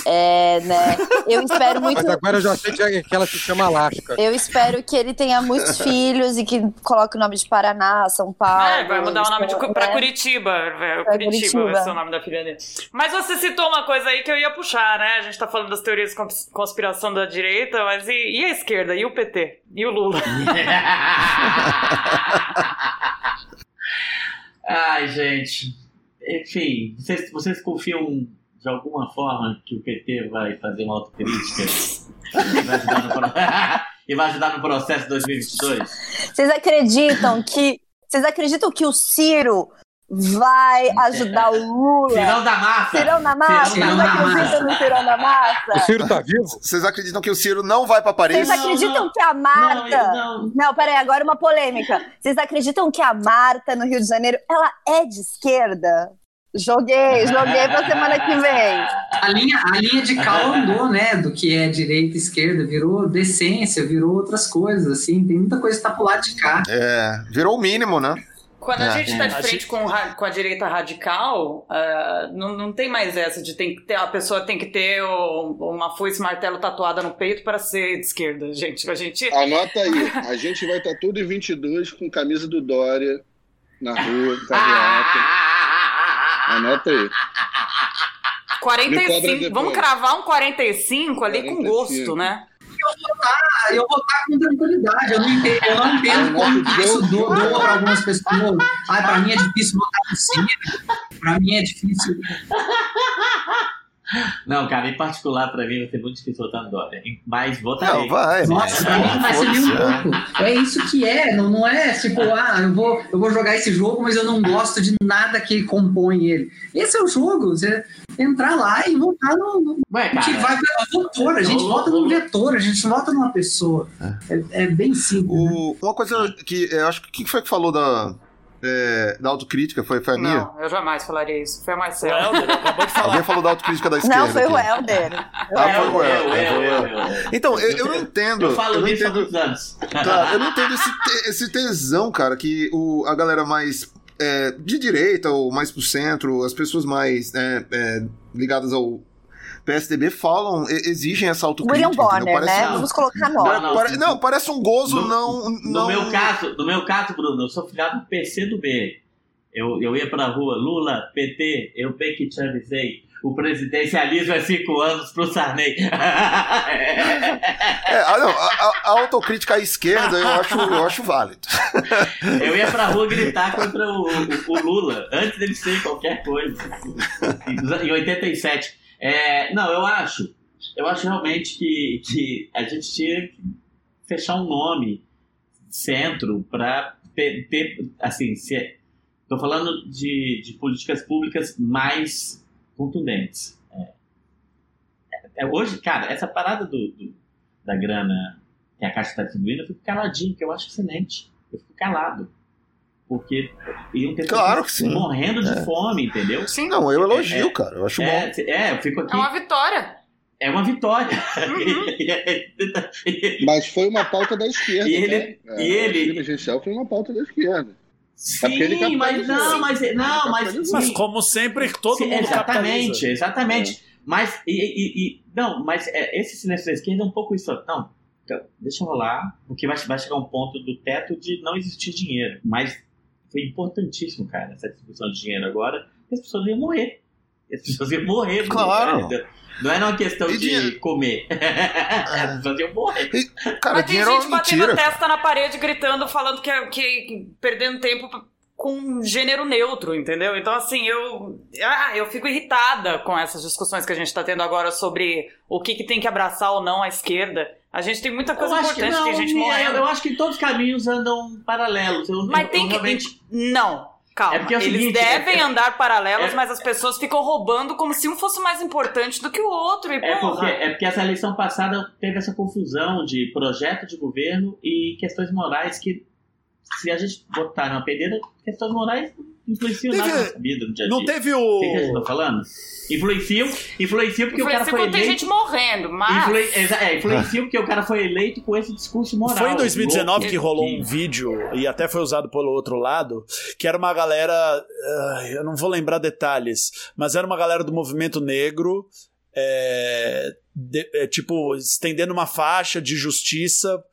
É, né? Eu espero muito. Mas agora eu já sei que que ela se chama Alaska. Eu espero que ele tenha muitos filhos e que coloque o nome de Paraná, São Paulo. É, vai mudar o nome de, Cu- pra né? Curitiba. Pra Curitiba, Curitiba. vai ser o nome da filha dele. Mas você citou uma coisa aí que eu ia puxar, né? A gente tá falando das teorias de cons- conspiração da direita, mas e, e a esquerda? E o PT? E o Lula? Ai, gente. Enfim, vocês, vocês confiam de alguma forma que o PT vai fazer uma autocrítica e vai ajudar no, e vai processo 2022? Vocês acreditam que. Vocês acreditam que o Ciro vai ajudar o Lula? Tirão da massa! Cirão na massa? Cirão Vocês na massa. no Cirão O massa? Ciro tá vivo? Vocês acreditam que o Ciro não vai pra Paris? Vocês acreditam que a Marta. Não, não. Não, peraí, agora uma polêmica. Vocês acreditam que a Marta, no Rio de Janeiro, ela é de esquerda? Joguei, joguei pra semana que vem. A linha, a linha de cal andou, né? Do que é direita e esquerda, virou decência, virou outras coisas, assim. Tem muita coisa que tá pro lado de cá. É, virou o mínimo, né? Quando a É. gente tá de É. frente com, com a direita radical, ah, não, não tem mais essa de tem que ter, a pessoa tem que ter o- uma foice martelo tatuada no peito para ser de esquerda, gente. A gente. Anota aí, a gente vai estar tudo em 22 com camisa do Dória na rua, carreata. Anota aí. Me cobra 45. depois. Vamos cravar um 45 ali com 45. gosto, né? Ah, eu vou estar com tranquilidade. Eu não entendo, eu não entendo como isso do- doa para algumas pessoas. Ah, para mim é difícil votar no Ciro. Para mim é difícil. Não, cara, em particular, pra mim vai ser muito difícil votar no Dória. Mas votarei. Não, vai. Nossa, vai, pra mim vai ser nem um pouco. É isso que é, não, não é tipo, ah, eu vou, eu vou jogar esse jogo, mas eu não gosto de nada que compõe ele. Esse é o jogo, você entrar lá e votar no. no Ué, a gente cara, vai pelo vetor, a gente Ô, vota num vetor, a gente vota numa pessoa. É, é bem simples. né? O- uma coisa que eu acho que quem foi que falou da, é, da autocrítica? Foi, foi a minha? Não, eu jamais falaria isso. Foi a O Marcelo. Helder acabou de falar. Alguém falou da autocrítica da esquerda. Não, foi o aqui. Helder. Ah, foi o Helder, eu, foi o Helder. Então, eu, eu não entendo. Eu falo eu não entendo, anos. Cara, eu não entendo esse, te- esse tesão, cara, que o, a galera mais é, de direita ou mais pro centro, as pessoas mais é, é, ligadas ao PSDB falam, exigem essa autocrítica. William Bonner? Parece né? Vamos colocar Não, nome. não. pare- não, parece um gozo No- não, No não... meu caso, no meu caso, Bruno, eu sou filiado do PC do B. Eu, eu ia pra rua, Lula, PT, eu bem que te avisei. O presidencialismo é cinco anos pro Sarney. É, ah, não, a, a- a autocrítica à esquerda eu acho, eu acho válido. Eu ia pra rua gritar contra o, o- o Lula, antes dele ser qualquer coisa. Em 87. É, não, eu acho. Eu acho realmente que, que a gente tinha que fechar um nome centro para ter, assim, se, tô falando de, de políticas públicas mais contundentes. É, é, hoje, cara, essa parada do, do- da grana que a Caixa está distribuindo, eu fico caladinho, porque eu acho excelente. Eu fico calado. Porque iam ter Claro que sim. morrendo de É. fome, entendeu? Sim. Não, eu elogio, É, cara, eu acho bom. É, é, eu fico aqui. É uma vitória. É uma vitória. Mas foi uma pauta da esquerda. E ele- tá? e ele- O emergencial foi uma pauta da esquerda. ele Sim, mas não, mas não, mas, Mas como sempre, todo sim, mundo exatamente, capitaliza. exatamente. Mas e, e- e- não, mas é, esse silêncio da esquerda é um pouco isso. Não, então, deixa rolar, porque vai, vai chegar um ponto do teto de não existir dinheiro. Mas foi importantíssimo, cara, essa distribuição de dinheiro agora. As pessoas iam morrer. As pessoas iam morrer. Claro. cara. Não era uma questão E de dinheiro? comer. As pessoas iam morrer. Cara, Mas tem é gente uma batendo mentira. a testa na parede, gritando, falando que, é- que perdendo tempo com gênero neutro, entendeu? Então, assim, eu, ah, eu fico irritada com essas discussões que a gente está tendo agora sobre o que, que tem que abraçar ou não a esquerda. A gente tem muita coisa importante, não, tem gente morrendo. eu, acho que todos os caminhos andam paralelos. Eu, Mas eu- tem eu que. realmente- Não. Calma, É porque é eles seguinte, devem é- andar paralelos, é- mas as pessoas ficam roubando como se um fosse mais importante do que o outro. E, É porque, é porque essa eleição passada teve essa confusão de projeto de governo e questões morais que, se a gente botar numa peneira, questões morais influenciam Teve- nada na vida, no dia a dia. Não teve o que eu o. tô falando? Influenciam, influenciam porque o cara influencia foi quando tem eleito... gente morrendo, mas. Influen- exa- é, influenciam porque o cara foi eleito com esse discurso moral. Foi em 2019 louco, que rolou que- um vídeo, e até foi usado pelo outro lado, que era uma galera. eu não vou lembrar detalhes, mas era uma galera do movimento negro. é, de- é, tipo, estendendo uma faixa de justiça.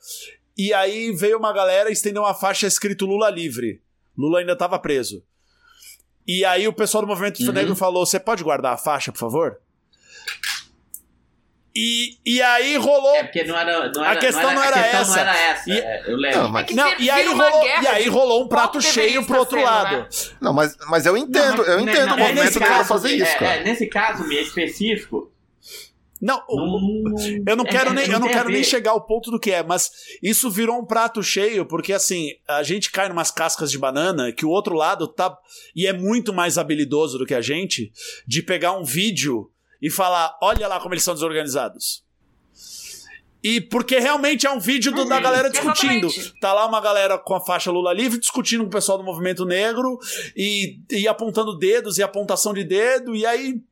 E aí veio uma galera estender uma faixa escrito Lula livre. Lula ainda estava preso. E aí o pessoal do movimento Uhum. negro falou: Você pode guardar a faixa, por favor? E, e aí rolou É porque não era, não A era, questão não era a questão essa. não era essa. E- é, eu lembro. Não, mas- que Não, e aí, rolou, guerra e aí rolou um prato cheio pro outro sendo, lado. né? Não, mas, mas eu entendo, Não, mas- eu entendo não, o é, movimento nesse negro caso, fazer isso, é, cara. é, nesse caso, me específico, Não, não, não- eu não é, quero é, nem, eu não tem a quero nem chegar ao ponto do que é, mas isso virou um prato cheio, porque assim, a gente cai numas cascas de banana que o outro lado tá e é muito mais habilidoso do que a gente de pegar um vídeo e falar, olha lá como eles são desorganizados. E porque realmente é um vídeo do- da Uhum, galera discutindo. exatamente. Tá lá uma galera com a faixa Lula livre discutindo com o pessoal do movimento negro e, e apontando dedos e apontação de dedo, e aí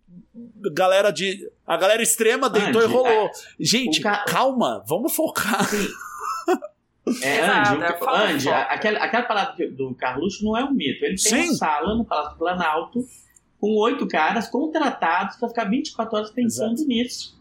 galera de. A galera extrema deitou Andy, e rolou. Gente, o ca- calma, vamos focar. É, Exato, Andy, é o- falta de Andy, a- aquela, aquela parada que- do Carluxo não é um mito. Ele tem Sim. uma sala no Palácio do Planalto com oito caras contratados para ficar 24 horas pensando nisso.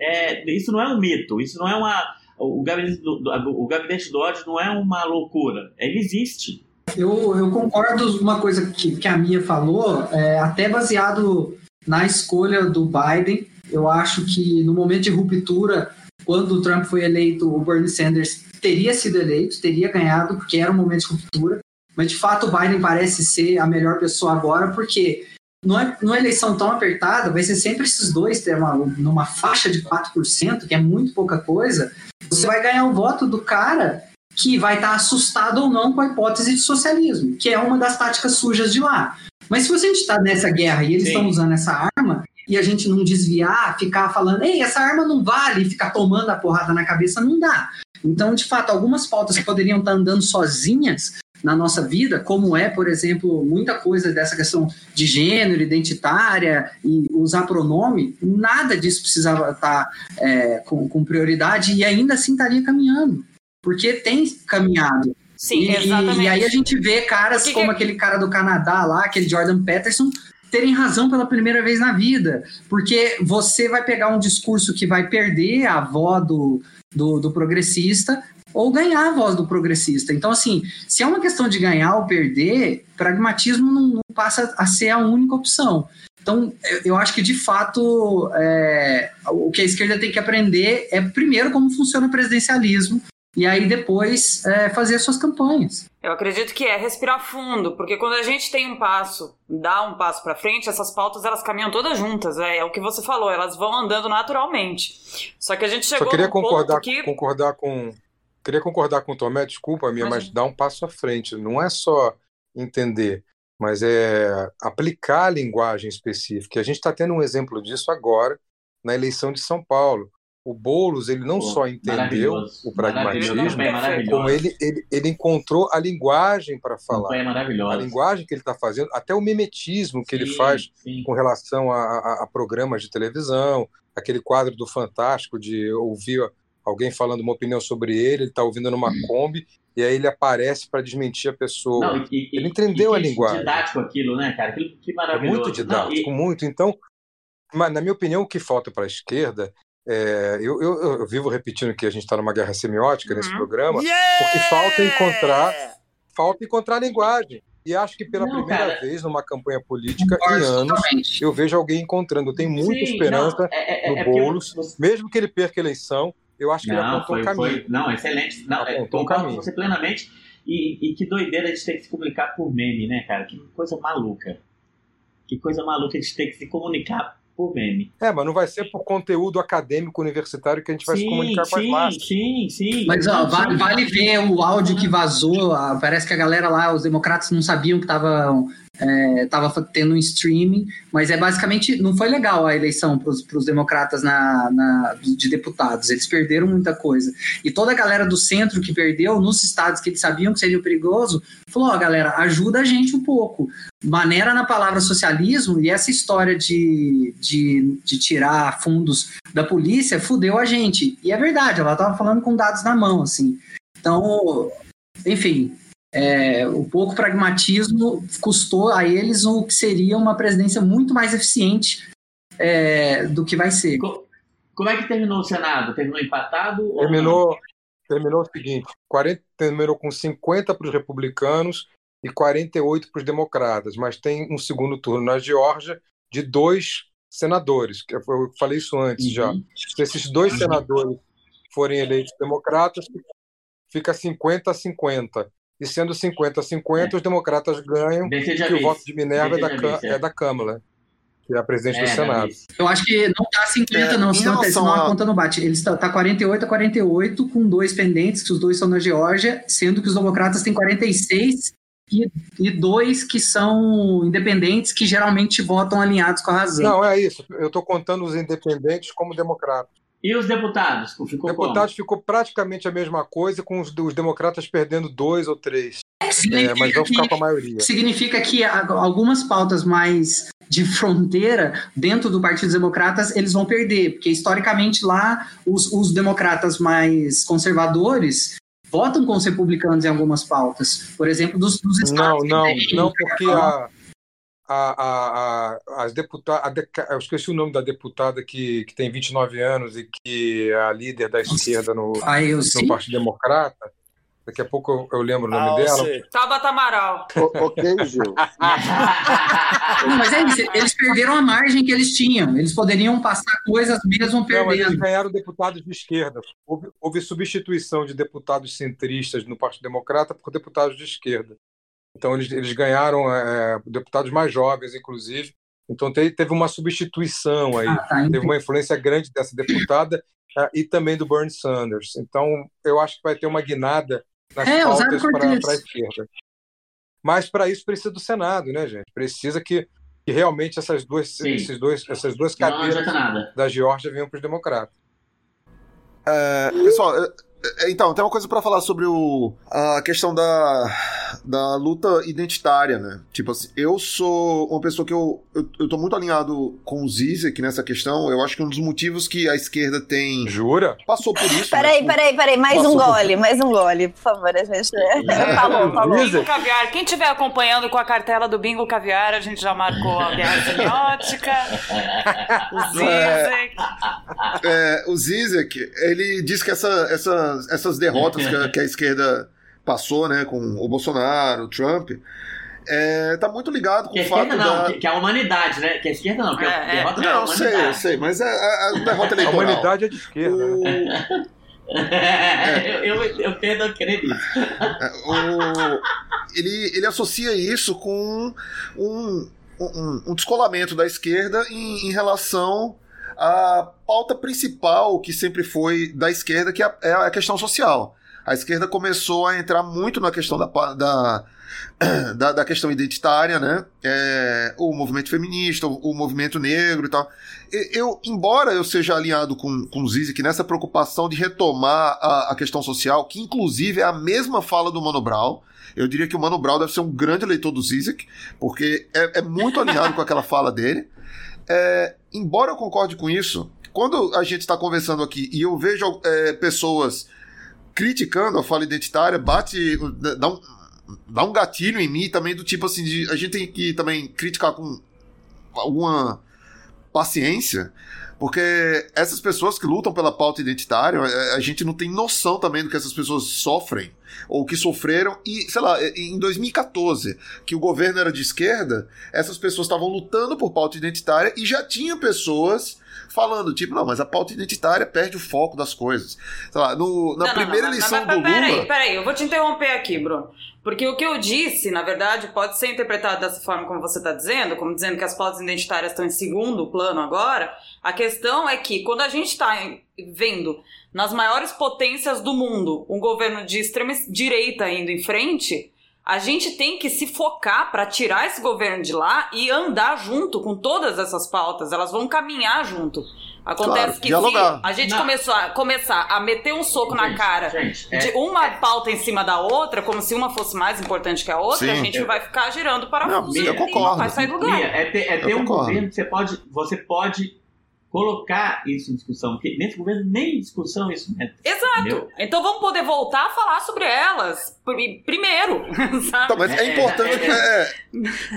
É, isso não é um mito, isso não é uma. O gabinete do, do- o gabinete do ódio não é uma loucura. Ele existe. Eu, eu concordo com uma coisa que, que a Mia falou, é, até baseado na escolha do Biden. Eu acho que no momento de ruptura, quando o Trump foi eleito, o Bernie Sanders teria sido eleito, teria ganhado, porque era um momento de ruptura. Mas de fato o Biden parece ser a melhor pessoa agora, porque numa, numa eleição tão apertada, vai ser sempre esses dois ter uma, numa faixa de 4%, que é muito pouca coisa, você vai ganhar o voto do cara que vai estar assustado ou não com a hipótese de socialismo, que é uma das táticas sujas de lá. Mas se você está nessa guerra e eles estão usando essa arma, e a gente não desviar, ficar falando, ei, essa arma não vale, e ficar tomando a porrada na cabeça, não dá. Então, de fato, algumas pautas que poderiam estar andando sozinhas na nossa vida, como é, por exemplo, muita coisa dessa questão de gênero, identitária e usar pronome, nada disso precisava estar é, com, com, prioridade e ainda assim estaria caminhando, porque tem caminhado. Sim, e, exatamente. E aí a gente vê caras que como que... aquele cara do Canadá lá, aquele Jordan Peterson, terem razão pela primeira vez na vida, porque você vai pegar um discurso que vai perder a avó do, do, do progressista ou ganhar a voz do progressista. Então, assim, se é uma questão de ganhar ou perder, pragmatismo não, não passa a ser a única opção. Então, eu acho que, de fato, é, o que a esquerda tem que aprender é, primeiro, como funciona o presidencialismo, e aí depois é, fazer suas campanhas. Eu acredito que é respirar fundo, porque quando a gente tem um passo, dá um passo para frente, essas pautas elas caminham todas juntas, é, é, o que você falou, elas vão andando naturalmente. Só que a gente chegou Só queria concordar, que... concordar com queria concordar com o Tomé, desculpa minha, mas, mas dar um passo à frente. Não é só entender, mas é aplicar a linguagem específica. A gente está tendo um exemplo disso agora na eleição de São Paulo o Boulos ele não Pô, só entendeu o pragmatismo, como ele, ele, ele encontrou a linguagem para falar. A linguagem que ele está fazendo, até o mimetismo que sim, ele faz sim. com relação a, a, a, programas de televisão, aquele quadro do Fantástico de ouvir alguém falando uma opinião sobre ele, ele está ouvindo numa hum. Kombi, e aí ele aparece para desmentir a pessoa. Não, e, ele entendeu e, a linguagem. didático aquilo, né, cara? Aquilo que maravilhoso. É muito didático, não, muito. Então, mas, na minha opinião, o que falta para a esquerda é, eu, eu, eu, vivo repetindo que a gente está numa guerra semiótica uhum. nesse programa, yeah! porque falta encontrar, falta encontrar linguagem. E acho que pela não, primeira cara. vez numa campanha política em anos, totalmente. eu vejo alguém encontrando. Eu tenho muita Sim, esperança não, é, é, no é Boulos, você... mesmo que ele perca a eleição, eu acho que não, ele apontou foi, o caminho. Foi, não, excelente. Não, é, concordo com você plenamente. E, e que doideira a gente ter que se comunicar por meme, né, cara? Que coisa maluca. Que coisa maluca a gente ter que se comunicar por meme. É, mas não vai ser por conteúdo acadêmico universitário que a gente vai sim, se comunicar sim, com as massas. Sim, sim. Mas ó, vale, vale ver o áudio que vazou. Parece que a galera lá, os democratas, não sabiam que estavam estava é, tendo um streaming, mas é basicamente não foi legal a eleição para os democratas na, na, de deputados. Eles perderam muita coisa. E toda a galera do centro que perdeu, nos estados que eles sabiam que seria perigoso, falou: ó, oh, galera, ajuda a gente um pouco. Maneira na palavra socialismo e essa história de, de, de tirar fundos da polícia fudeu a gente. E é verdade, ela estava falando com dados na mão, assim. Então, enfim, é, o pouco pragmatismo custou a eles o que seria uma presidência muito mais eficiente é, do que vai ser. Como é que terminou o Senado? Terminou empatado? Terminou, terminou o seguinte: 40, terminou com 50 para os republicanos e 48 para os democratas, mas tem um segundo turno na Geórgia de dois senadores. Eu falei isso antes uhum. já. Se esses dois uhum. senadores forem eleitos democratas, fica 50 a 50 e sendo 50 a 50, é. os democratas ganham, que o voto de Minerva é da, é. é da Câmara, que é a presidente é, do Senado. Eu acho que não está 50, não, senão, senão a conta não bate. Ele está tá 48 a 48, com dois pendentes, que os dois são na Geórgia, sendo que os democratas têm 46 e, e dois que são independentes, que geralmente votam alinhados com a razão. Não, é isso. Eu estou contando os independentes como democratas. E os deputados? Ficou deputados como? ficou praticamente a mesma coisa, com os, os democratas perdendo dois ou três. É, mas vão ficar com a maioria. Significa que algumas pautas mais de fronteira dentro do Partido dos Democratas eles vão perder, porque historicamente lá os, os democratas mais conservadores votam com os republicanos em algumas pautas. Por exemplo, dos, dos estados. Não, não, não, porque a, a, a, a, as deputadas, eu esqueci o nome da deputada que, que tem 29 anos e que é a líder da esquerda no, ah, no Partido Democrata. Daqui a pouco eu, eu lembro o nome ah, dela. Sei. Tabata Amaral. ok, Gil. mas é isso, eles perderam a margem que eles tinham. Eles poderiam passar coisas mesmo perdendo. Não, eles ganharam deputados de esquerda. Houve, houve substituição de deputados centristas no Partido Democrata por deputados de esquerda. Então, eles, eles ganharam é, deputados mais jovens, inclusive, Então te- teve uma substituição aí, Ah, tá, teve uma influência grande dessa deputada ah, e também do Bernie Sanders. Então eu acho que vai ter uma guinada nas É, pautas para a esquerda. Mas para isso precisa do Senado, né, gente? Precisa que, que realmente essas duas, Sim. esses dois, essas duas cadeiras da Geórgia venham para os democratas. É, pessoal, é, é, então, tem uma coisa pra falar sobre o, a questão da, da luta identitária, né? Tipo assim, eu sou uma pessoa que eu, eu, eu tô muito alinhado com o Zizek nessa questão. Eu acho que um dos motivos que a esquerda tem. Jura? Passou por isso. Peraí, né? peraí, peraí, mais Passou um por- gole, mais um gole, por favor, a gente. falou, falou. Bingo Caviar. Quem estiver acompanhando com a cartela do Bingo Caviar, a gente já marcou a guerra semiótica, o Zizek. É, o Zizek, ele diz que essa, essas, essas derrotas que a, que a esquerda passou, né, com o Bolsonaro, o Trump, é, tá muito ligado com Que a o fato esquerda não, da. que, que a humanidade, né? Que a esquerda não, que a É, é. derrota é a Não, sei, eu humanidade. sei, mas é a, a derrota A eleitoral. humanidade é de esquerda, né? O, eu, eu, eu tendo a crer nisso. É, o- ele, ele associa isso com um, um, um descolamento da esquerda em, em relação à pauta principal que sempre foi da esquerda, que é a, é a questão social. A esquerda começou a entrar muito na questão da, da, da, da questão identitária, né? É, o movimento feminista, o, o movimento negro e tal. Eu, embora eu seja alinhado com, com o Zizek nessa preocupação de retomar a, a questão social, que inclusive é a mesma fala do Mano Brown, eu diria que o Mano Brown deve ser um grande leitor do Zizek, porque é, é muito alinhado com aquela fala dele. É, embora eu concorde com isso, quando a gente está conversando aqui e eu vejo é, pessoas criticando a fala identitária, bate, dá um, dá um gatilho em mim também do tipo assim, de, a gente tem que também criticar com alguma paciência, porque essas pessoas que lutam pela pauta identitária, a- a gente não tem noção também do que essas pessoas sofrem ou que sofreram. E, sei lá, em 2014, que o governo era de esquerda, essas pessoas estavam lutando por pauta identitária e já tinha pessoas falando, tipo, não, mas a pauta identitária perde o foco das coisas. Sei lá, no- na Não, não, primeira não, eleição mas, do Peraí, Lula... peraí, eu vou te interromper aqui, Bruno. Porque o que eu disse, na verdade, pode ser interpretado dessa forma como você está dizendo, como dizendo que as pautas identitárias estão em segundo plano agora. A questão é que quando a gente está vendo nas maiores potências do mundo um governo de extrema direita indo em frente, a gente tem que se focar para tirar esse governo de lá e andar junto com todas essas pautas. Elas vão caminhar junto. Acontece Claro, que a gente Não. começou a, começar a meter um soco na Gente, cara gente, é- de uma pauta em cima da outra, como se uma fosse mais importante que a outra, Sim. a gente vai ficar girando parafuso Não, eu e concordo. não vai sair do lugar. Mia, é ter, é ter Eu um concordo. governo que você pode, você pode colocar isso em discussão, porque nesse governo nem em discussão isso entra. Exato. Entendeu? Então vamos poder voltar a falar sobre elas pr- primeiro, sabe? Tá, mas é, É, importante. é, é,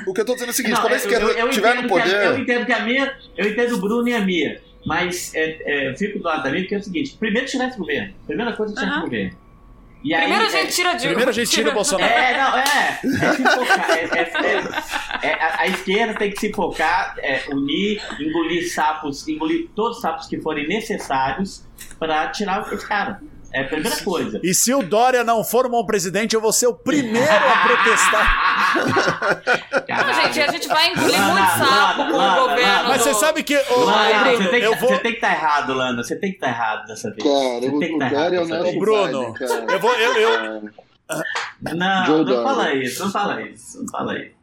o que eu tô dizendo é o seguinte: Não, quando eu- eu- eu estiver no que a- poder. eu entendo que a minha, eu entendo o Bruno e a minha, mas é, é, eu fico do lado da minha porque é o seguinte: primeiro tirar esse governo, primeira coisa é tirar esse Aham. governo. E aí, Primeiro a é- gente tira de Primeiro a gente tira o Bolsonaro. É, não, é. É se focar. É, é- é- é- a, a esquerda tem que se focar, é, unir, engolir sapos, engolir todos os sapos que forem necessários para tirar esse cara. É a primeira coisa. E se o Dória não for um bom presidente, eu vou ser o primeiro a protestar. Não, Caralho. gente, a gente vai engolir Lana, muito sapo Lana, com Lana, o governo. Lana. Mas do- você sabe que. ô, Lana, Bruno, você tem, que, eu vou. você tem que estar errado, Lana. Você tem que estar errado dessa vez. Cara, você tem que o estar Dória é o errado dessa nosso vez. Bruno, eu vou- eu- eu- É, Não, não fala isso, não fala isso, não fala isso.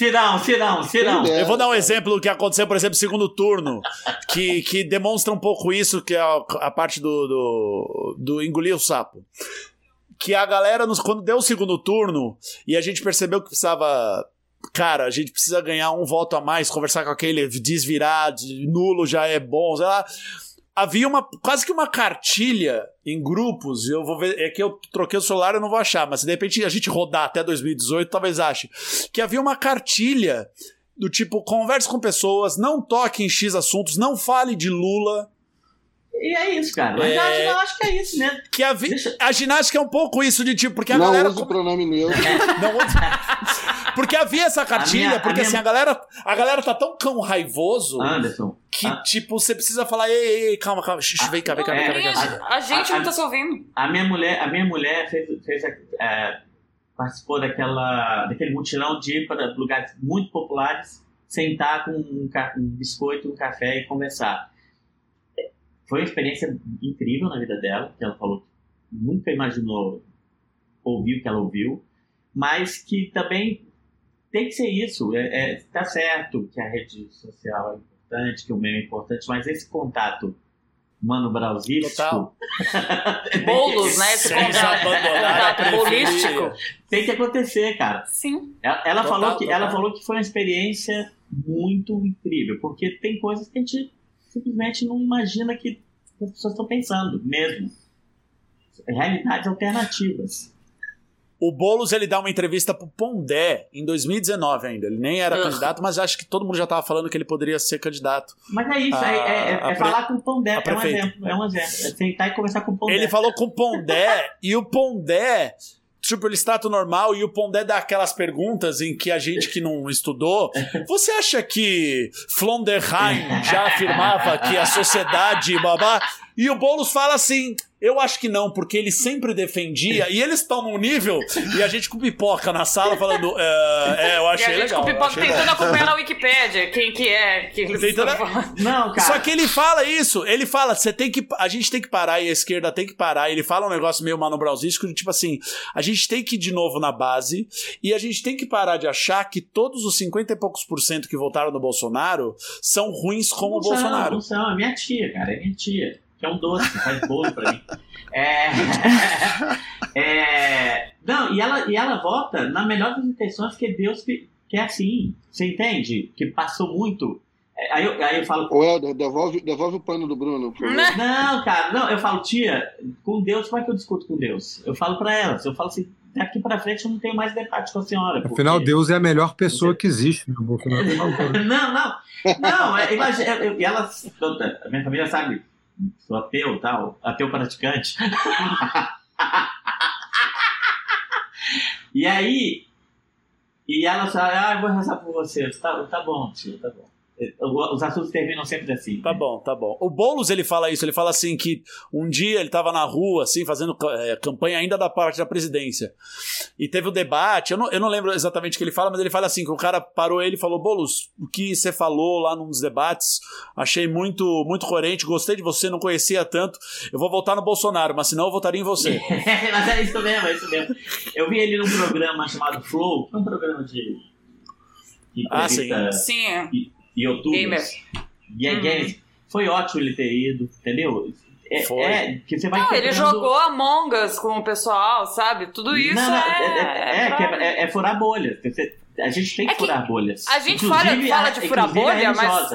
Cirão, Cirão, Cirão. Quem Eu vou dar um exemplo do que aconteceu, por exemplo, no segundo turno, que, que demonstra um pouco isso, que é a, a parte do, do, do engolir o sapo. Que a galera, nos, quando deu o segundo turno, e a gente percebeu que precisava. Cara, a gente precisa ganhar um voto a mais, conversar com aquele desvirado, nulo já é bom, sei lá. Havia uma quase que uma cartilha em grupos. Eu vou ver. É que eu troquei o celular, eu não vou achar, mas se de repente a gente rodar até 2018, talvez ache. Que havia uma cartilha do tipo, converse com pessoas, não toque em X assuntos, não fale de Lula. E é isso, cara. Mas É. eu acho- eu acho que é isso mesmo. Que a, vi- Deixa- a ginástica é um pouco isso de tipo, porque a não galera. use o pronome neutro. Não usa- porque havia essa cartilha, A minha- porque a minha- assim, a galera, a galera tá tão cão raivoso Anderson. que, Ah. tipo, você precisa falar, ei, ei, calma, calma, shh, vem cá, vem cá, vem cá, vem a, a gente a- não tá se ouvindo. A minha mulher, a minha mulher fez, fez é, participou daquela, daquele mutirão de ir para lugares muito populares sentar com um, um biscoito, um café e conversar. Foi uma experiência incrível na vida dela, que ela falou que nunca imaginou ouvir o que ela ouviu, mas que também tem que ser isso. É, é, tá certo que a rede social é importante, que o meme é importante, mas esse contato mano brausístico Total. Bolos, né? Esse contato, contato bolístico. tem que acontecer, cara. Sim. Ela, ela Total, falou que, total. ela falou que foi uma experiência muito incrível, porque tem coisas que a gente simplesmente não imagina que as pessoas estão pensando, mesmo. Realidades alternativas. O Boulos ele dá uma entrevista pro Pondé em 2019 ainda. Ele nem era Ugh. candidato, mas acho que todo mundo já tava falando que ele poderia ser candidato. Mas é isso, é, é- é- A- a é pre- falar com o Pondé, a é um exemplo, é um exemplo. É sentar e conversar com o Pondé. Ele falou com o Pondé e o Pondé, tipo, eles tratam normal e o Pondé dá aquelas perguntas em que a gente que não estudou. Você acha que Flonderheim já afirmava que a sociedade babá? E o Boulos fala assim. Eu acho que não, porque ele sempre defendia, e eles estão num nível, e a gente com pipoca na sala falando. "É, é, eu E achei a gente legal. com o pipoca tentando bom." acompanhar na Wikipédia quem que é que eles Tentando-. Não, cara. Só que ele fala isso, ele fala, você tem que, a gente tem que parar e a esquerda tem que parar. Ele fala um negócio meio mano brausístico, de tipo assim, a gente tem que ir de novo na base e a gente tem que parar de achar que todos os 50 e poucos por cento que votaram no Bolsonaro são ruins como o Não são, Bolsonaro. Não são, é minha tia, cara, é minha tia. Que é um doce, faz bolo pra mim. É, é, não, e ela, e ela vota na melhor das intenções que Deus que, que é assim. Você entende? Que passou muito. É, Aí eu, aí eu falo, Ô, Helder, devolve, devolve o pano do Bruno, por favor. Não, cara, não, eu falo, tia, com Deus, como é que eu discuto com Deus? Eu falo pra ela, eu falo assim, daqui pra frente eu não tenho mais debate com a senhora. porque- Afinal, Deus é a melhor pessoa que existe, meu Bolsonaro. não, não. Não, é, imagina, eu- eu- e ela, toda- a minha família sabe, sou ateu tal, ateu praticante. e aí, e ela fala, ah, eu vou rezar por você. Tá, tá bom, tio, tá bom. Os assuntos terminam sempre assim. Tá bom, tá bom. O Boulos, ele fala isso, ele fala assim que um dia ele tava na rua, assim, fazendo eh, campanha ainda da parte da presidência. E teve o debate, eu não, eu não lembro exatamente o que ele fala, mas ele fala assim, que o cara parou ele e falou, Boulos, o que você falou lá num dos debates, achei muito, muito coerente, gostei de você, não conhecia tanto, eu vou votar no Bolsonaro, mas senão eu votaria em você. Mas é isso mesmo, é isso mesmo. Eu vi ele num programa chamado Flow, que é um programa de. de Ah, sim. Sim, é. youtubers. E aí, Uhum. games. Foi ótimo ele ter ido, entendeu? É, Foi. é que você vai Não, ele jogou Among Us com o pessoal, sabe? Tudo isso Não, não, é. é, é, é- é- é furar bolhas. A gente tem que, É que furar bolhas. a gente Inclusive fala- fala de furar bolha, mas-.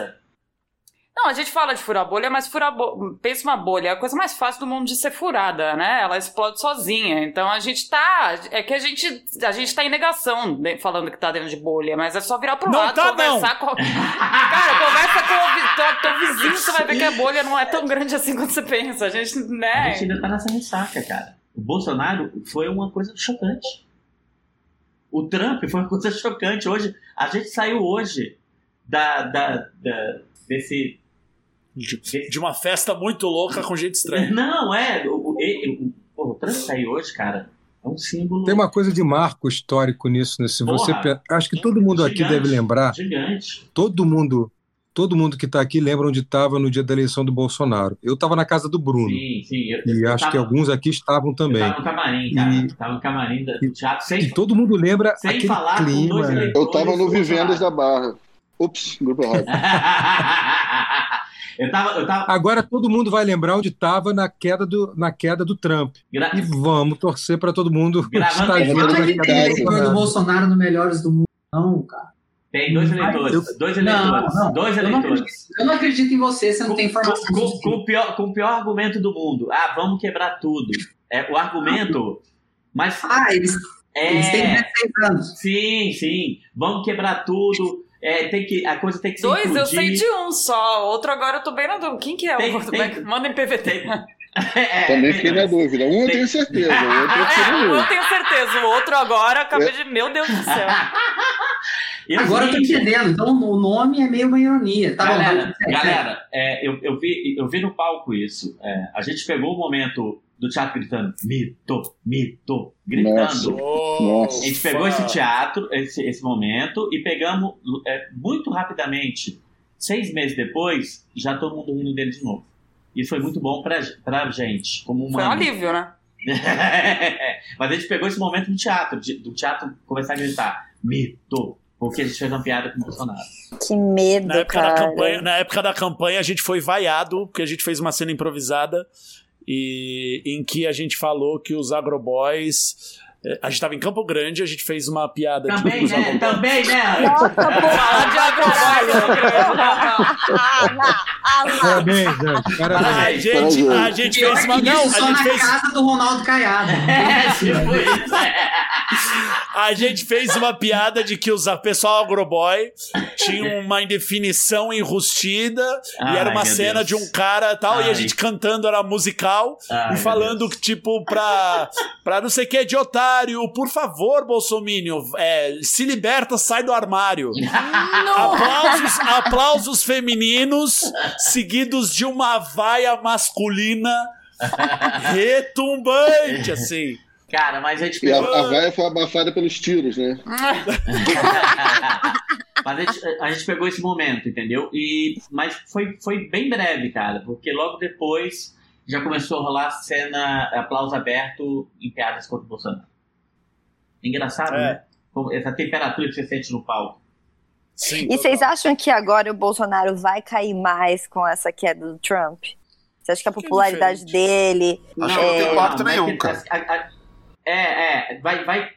Não, a gente fala de furar bolha, mas furar bolha. Pensa uma bolha, é a coisa mais fácil do mundo de ser furada, né? Ela explode sozinha. Então a gente tá. É que a gente, a gente tá em negação né, falando que tá dentro de bolha, mas é só virar pro Não lado, tá, conversar com. Cara, conversa com o teu, teu vizinho, você vai ver que a bolha não é tão grande assim quanto você pensa. A gente, A né? gente ainda tá nessa ressaca, cara. O Bolsonaro foi uma coisa chocante. O Trump foi uma coisa chocante. Hoje, a gente saiu hoje da, da, da- desse. De, de uma festa muito louca com gente estranha. Não, é. O, o, o, hoje, cara. É um símbolo Tem uma coisa de marco histórico nisso. Né? Se você Porra. Acho que todo mundo aqui Gigante. deve lembrar, gigante. todo mundo, todo mundo que está aqui lembra onde estava no dia da eleição do Bolsonaro. Eu estava na casa do Bruno. Sim, sim. Eu, E eu acho tava- que alguns aqui estavam também. tava no camarim, cara. E- Tava no camarim do teatro sem, E todo mundo lembra sem aquele falar com dois clima. eleitores. Eu tava no Vivendas da. Barra. Ups, grupo errado. eu tava. Eu tava Agora todo mundo vai lembrar onde estava na queda do, na queda do Trump. gra- E vamos torcer para todo mundo Gravando Não Não é do eleitor do Bolsonaro. No Melhores do Mundo, não, cara. Tem dois eleitores. Eu- Dois Não, eleitores. não, dois eu não eleitores. Eu não acredito em você, você não Com, tem informação. com- com o pior, com o pior argumento do mundo. Ah, vamos quebrar tudo. É, o argumento. Mas. Ah, eles, eles têm É. 16 anos. Sim, sim. Vamos quebrar tudo. É, tem que, a coisa tem que ser Dois eu sei implodir. de um só, outro agora eu tô bem na dúvida. Quem que é Tem- o outro? tem- Manda em PVT. É, Também é, fiquei na dúvida. Um eu tenho certeza, o outro eu É, um eu tenho certeza, o outro agora acabei de. Meu Deus do céu. E o Agora eu tô entendendo. Então o nome é meio uma ironia. Tá bom, galera, é, galera é, eu, eu, vi, eu vi no palco isso. É, a gente pegou o momento do teatro gritando mito, mito, gritando. Nossa. A gente pegou esse teatro, esse, esse momento, e pegamos é, muito rapidamente. Seis meses depois, já todo mundo rindo dele de novo. E foi muito bom pra, pra gente, como Foi um alívio, né? Mas a gente pegou esse momento no teatro, de- do teatro começar a gritar mito, porque a gente fez uma piada com o Bolsonaro. Que medo, Na época, cara. da campanha, na época da campanha, a gente foi vaiado, porque a gente fez uma cena improvisada e em que a gente falou que os agroboys. eh, A gente tava em Campo Grande, a gente fez uma piada de Também, os né? agroboys. Também, né? Nossa, Falar de agroboy, lá. Parabéns, gente. A Parabéns. gente, a gente fez uma. Não, a só gente na fez. casa do Ronaldo Caiado. É, tipo isso. A gente fez uma piada de que os, o pessoal agroboy tinha uma indefinição enrustida e Ai, era uma cena Deus. de um cara e tal, e a Ai. gente cantando era musical Ai, e falando tipo, pra, pra não sei o que de otário, por favor, Bolsominion, é, se liberta, sai do armário. Aplausos, aplausos femininos seguidos de uma vaia masculina retumbante, assim. Cara, mas a gente E a, pegou. a vaia foi abafada pelos tiros, né? mas a gente, a gente pegou esse momento, entendeu? E, mas foi, foi bem breve, cara, porque logo depois já começou a rolar cena, aplauso aberto em piadas contra o Bolsonaro. Engraçado, É. né? Como Essa temperatura que você sente no palco. Sim, E vocês acham que agora o Bolsonaro vai cair mais com essa queda do Trump? Você acha que a Que popularidade dele. Acho que não tem impacto não é nenhum, que- cara. a- a- É, é, vai, vai.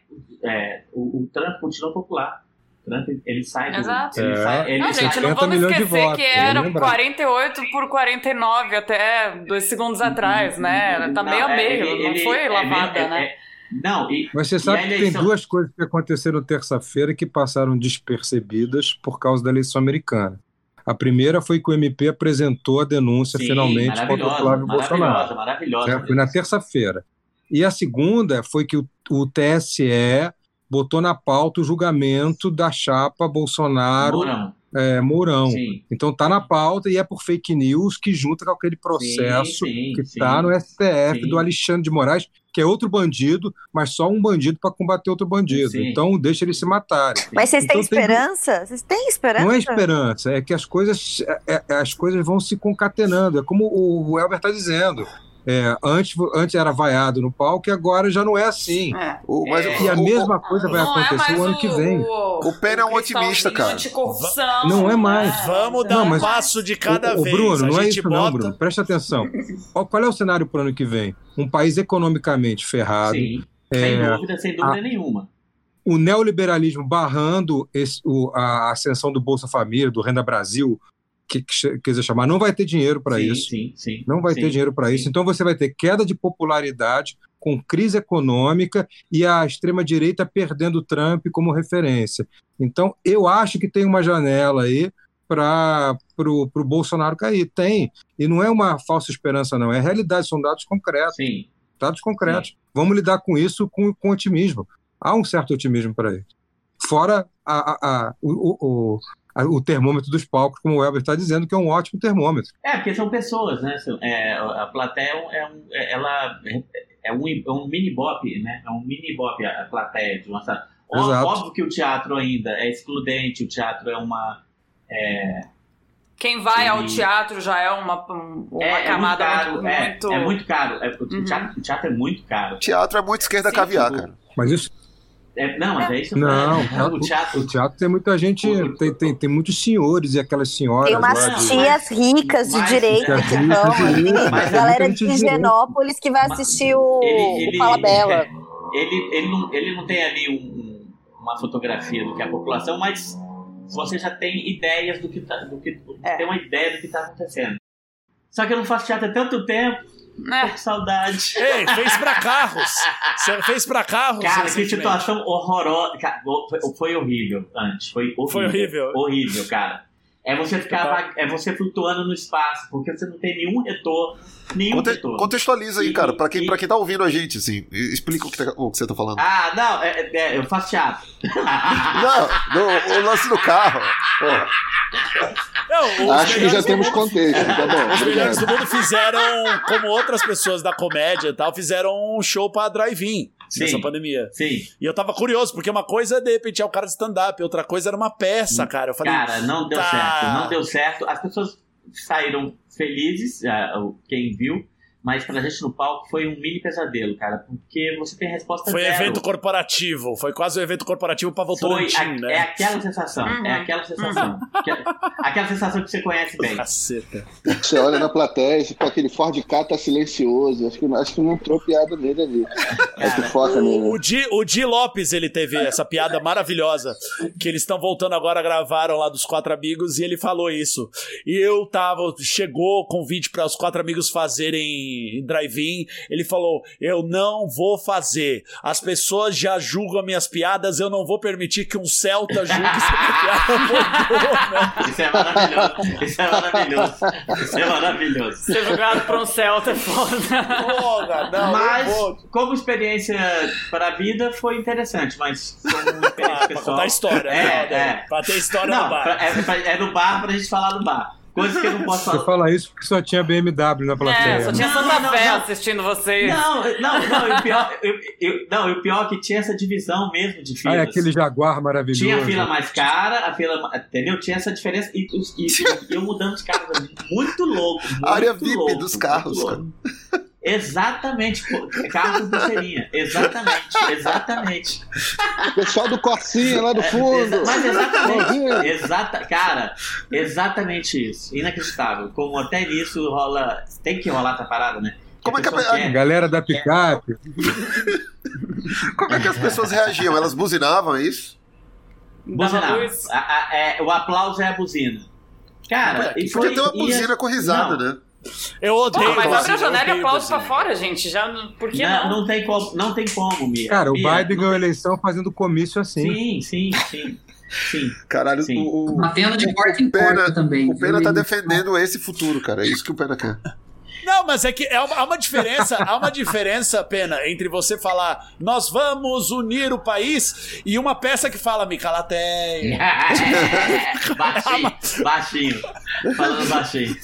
é, o, o Trump continua popular. O Trump, ele sai do. Exato. Ele É. sai, ele Não, sai- gente, não 70 vamos esquecer votos, que era lembrar. 48 por 49 até dois segundos atrás, né? Tá Não, meio a é, meio, ele- não ele- foi é, lavada, é, né? é, não, e, Mas você sabe que tem duas coisas que aconteceram terça-feira que passaram despercebidas por causa da eleição americana. A primeira foi que o MP apresentou a denúncia sim, finalmente contra o maravilhosa, Flávio maravilhosa, Bolsonaro. maravilhosa. né? Foi na terça-feira. E a segunda foi que o, o TSE botou na pauta o julgamento da chapa Bolsonaro Mourão, é, Mourão. Então tá na pauta e é por fake news que junta com aquele processo Sim, sim, que está no STF Sim. do Alexandre de Moraes, que é outro bandido, mas só um bandido para combater outro bandido. Sim. Então deixa eles se matarem. Mas vocês têm Então tem- esperança? Vocês têm esperança? Não é esperança, é que as coisas, é- é- as coisas vão se concatenando. É como o Elber está dizendo. É, antes, antes era vaiado no palco e agora já não é assim. É. O, mas É. o- E a o- mesma coisa vai Não é acontecer o ano que vem. O Pena é um otimista, cara. Não é mais. né? Vamos dar Não, um passo de cada ô, vez. Bruno, a não é isso bota... não, Bruno. Presta atenção. Qual é o cenário para o ano que vem? Um país economicamente ferrado, Sim, sem É, dúvida, sem dúvida nenhuma. o neoliberalismo barrando esse- o- a ascensão do Bolsa Família, do Renda Brasil, que, que quiser chamar, não vai ter dinheiro para sim, isso. Sim, sim. Não vai sim, ter dinheiro para sim. isso. Então você vai ter queda de popularidade com crise econômica e a extrema-direita perdendo Trump como referência. Então eu acho que tem uma janela aí para o Bolsonaro cair. Tem. E não é uma falsa esperança, não. É realidade, são dados concretos. Sim. Dados concretos. Vamos lidar com isso com, com otimismo. Há um certo otimismo para ele. Fora a, a- a- o, o- o- o termômetro dos palcos, como o Elber está dizendo, que é um ótimo termômetro. É, porque são pessoas, né? É, a plateia é um, é é- ela é um, é um mini bop, né? É um mini bop a, plateia de uma sala. Exato. Óbvio que o teatro ainda é excludente, o teatro é uma. Quem vai ao E- teatro já é uma, um- uma é, é camada muito caro, muito, é, muito- é muito caro. É, o, Uhum. teatro, o teatro é muito caro. Teatro é muito esquerda Sim, caviar, cara. Mas isso É, não, mas é isso. Não, é, o teatro. O teatro tem muita gente, tem, tem, tem muitos senhores e aquelas senhoras Tem umas lá de- tias ricas de direita Mas- que vão. Mas- galera de Higienópolis que vai assistir o, Ele, ele, o Fala Bela. Ele, ele, não, ele não tem ali um- um- uma fotografia do que é a população, mas você já tem ideias do que tá, do que É. tem uma ideia do que está acontecendo. Só que eu não faço teatro há tanto tempo, É. com saudade. Ei, fez pra carros. Você fez pra carros. Cara, que situação horrorosa. Foi, horrível antes. Foi horrível. Foi horrível. Horrível, cara. É você ficar é você flutuando no espaço, porque você não tem nenhum retorno, nenhum Conte- retorno. contextualiza aí, E- cara, pra quem, e- pra quem tá ouvindo a gente, assim. Explica o que, tá- o que você tá falando. Ah, não, é- é- eu faço teatro. Não, no- o lance do carro. Porra. Não, os Acho que já temos do mundo- contexto, tá bom. Os melhores do mundo fizeram, como outras pessoas da comédia e tal, fizeram um show pra drive-in nessa pandemia. Sim. E eu tava curioso, porque uma coisa, de repente, é o cara de stand-up, outra coisa era uma peça, cara. Eu falei, Cara, não deu tá. certo, não deu certo. As pessoas saíram felizes, ah, o- quem viu, mas pra gente no palco foi um mini pesadelo, cara, porque você tem resposta foi zero. evento corporativo, foi quase um evento corporativo pra Foi Votorantim, a- né? É aquela sensação, Uhum. é aquela sensação. Que- aquela sensação que você conhece bem. Caceta. Você olha na plateia, tipo, aquele Ford K tá silencioso. Acho que, acho que não entrou piada nele ali. Aí tu foca nele. O Di, o Di Lopes, ele teve essa piada maravilhosa, que eles estão voltando agora, gravaram lá dos Quatro Amigos, e ele falou isso. E eu tava, chegou convite para os Quatro Amigos fazerem drive-in, ele falou, eu não vou fazer, as pessoas já julgam minhas piadas, eu não vou permitir que um Celta julgue se minha piada né? Isso é maravilhoso. Isso é maravilhoso. Isso é maravilhoso. Ser julgado por um Celta é foda. Porra, não, Mas, vou... como experiência para a vida, foi interessante, mas como experiência Ah, pra pessoal. contar história, É, né? é. Pra ter história Não, no bar. pra- é, pra- é no bar pra gente falar do bar. Coisas que eu não posso Você falar. fala isso porque só tinha BMW na plateia. É, só né? tinha Santa não, Fé não. assistindo vocês. Não, não, não, e o pior, eu, eu- não, e o pior é que tinha essa divisão mesmo de Ah, filas. é aquele Jaguar maravilhoso. Tinha a fila mais cara, a fila. Entendeu? Tinha essa diferença. E, e, e eu mudando de carro. Muito louco. Muito Área VIP louco, dos muito carros, louco. Exatamente. pô, Carro com pulseirinha. Exatamente. Exatamente. Pessoal do Corsinha lá do É, fundo. exa- mas exatamente. Exata, cara, exatamente isso. Inacreditável. Como até nisso rola. Tem que rolar essa parada, né? Como é que a- A quer- galera da picape. Como é que as pessoas reagiam? Elas buzinavam, é isso? Dava Buzinava. luz. A- a- é, o aplauso é a buzina. Cara, e foi. Podia ter uma e a- buzina com risada, Não. né? Eu Pô, odeio mas abre a janela e aplaude pra fora, gente. Já, não- por que Não, não? não tem como, não tem como, Mia. Cara, o Mia, Biden não ganhou a eleição fazendo comício assim. Sim, sim, sim. Sim. Caralho, Sim. o, o, Batendo de porta em Pena- porta também. o Pena tá defendendo esse futuro, cara. É isso que o Pena quer. Não, mas é que é uma- há uma diferença, há uma diferença, Pena, entre você falar nós vamos unir o país e uma peça que fala Micalateia. baixinho, baixinho. Falando baixinho.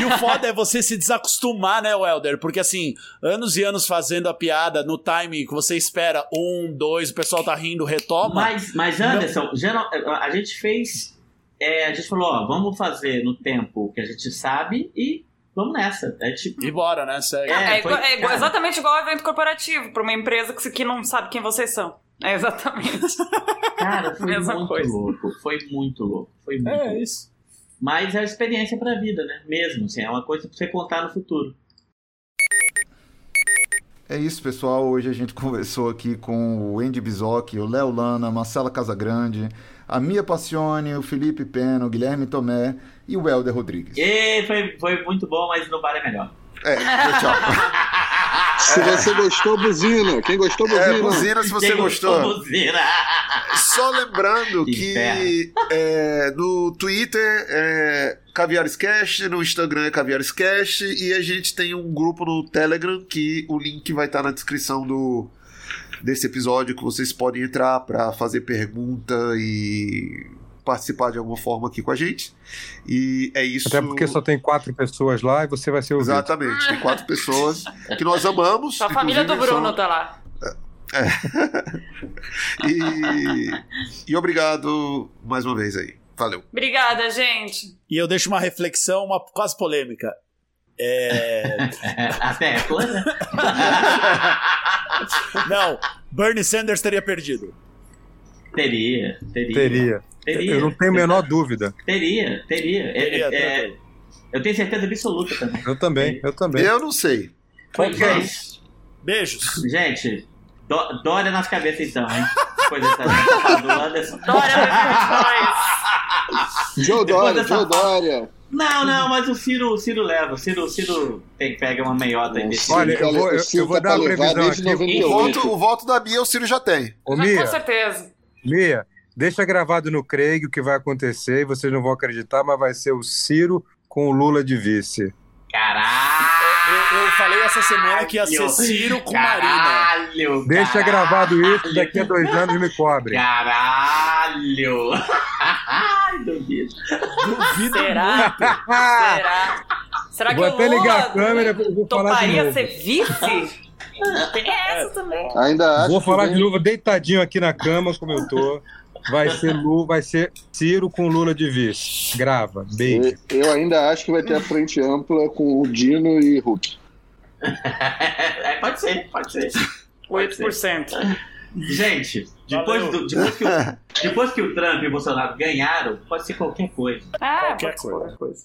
E o foda é você se desacostumar, né, Welder? Porque assim, anos e anos fazendo a piada no time que você espera, um, dois, o pessoal tá rindo, retoma. Mas, mas Anderson, geral- a gente fez. é, a gente falou, ó, vamos fazer no tempo que a gente sabe e vamos nessa. É tipo. E bora, né? Segue. É, É, foi- igual- é igual- exatamente igual ao evento corporativo, pra uma empresa que, que não sabe quem vocês são. É exatamente. Cara, foi Mesma muito coisa. louco. Foi muito louco. Foi muito É louco. isso. Mas é a experiência pra vida, né? Mesmo, assim, é uma coisa pra você contar no futuro. É isso, pessoal. Hoje a gente conversou aqui com o Andy Bizoc, o Léo Lana, a Marcela Casagrande, a Mia Passione, o Felipe Pena, o Guilherme Tomé e o Helder Rodrigues. E foi, foi muito bom, mas no bar é melhor. É, tchau. Se você gostou, buzina. Quem gostou, buzina. É, buzina se você Quem gostou. buzina. Só lembrando Que que é, no Twitter é Caviares Cast, no Instagram é Caviares Cast e a gente tem um grupo no Telegram que o link vai estar na descrição do desse episódio que vocês podem entrar para fazer pergunta e participar de alguma forma aqui com a gente. E é isso. Até porque só tem quatro pessoas lá e você vai ser ouvido. Exatamente, tem quatro pessoas que nós amamos. A família do Bruno são- tá lá. E, e obrigado mais uma vez aí. Valeu. Obrigada, gente. E eu deixo uma reflexão, uma quase polêmica. É. Né? Não, Bernie Sanders teria perdido. Teria, teria. Teria. Teria. Eu não tenho a menor dúvida. Teria, teria. É- Teria, é- teria. eu tenho certeza absoluta também. Eu também, eu também. Eu não sei. Foi, Ok. gente, Beijos. gente, dó- Dória nas cabeças então, hein? Coisa essa do Anderson. Dória 2022. Joe Dória, dessa Joe Dória. Não, não, mas o Ciro, o Ciro leva. O Ciro, o Ciro tem, pega uma meiota aí desse. Olha, eu vou, eu, O Ciro eu vou tá dar uma previsão desde aqui. O 98. voto, o voto da Bia o Ciro já tem. Ô, Mia, com certeza. Mia, Deixa gravado no Craig o que vai acontecer e vocês não vão acreditar, mas vai ser o Ciro com o Lula de vice. Caralho! Eu, eu falei essa semana que ia ser Ciro com Marina. Caralho! Deixa caralho, gravado isso, daqui a dois anos me cobre. Caralho! Ai, duvido. Duvido Será? Será? Será Vou que até o Lula ligar a câmera, eu vou falar de novo. ser vice? Tem essa também. Ainda acho Vou falar de novo deitadinho aqui na cama, como eu tô. Vai ser Lu, vai ser Ciro com Lula de vice. Grava, beijo. Eu ainda acho que vai ter a frente ampla com o Dino e Hulk. É, pode ser, pode ser. Pode ser. 8%. Gente, depois, do, depois, que o, depois que o Trump e o Bolsonaro ganharam, pode ser qualquer coisa. É, Qualquer pode ser coisa. qualquer coisa.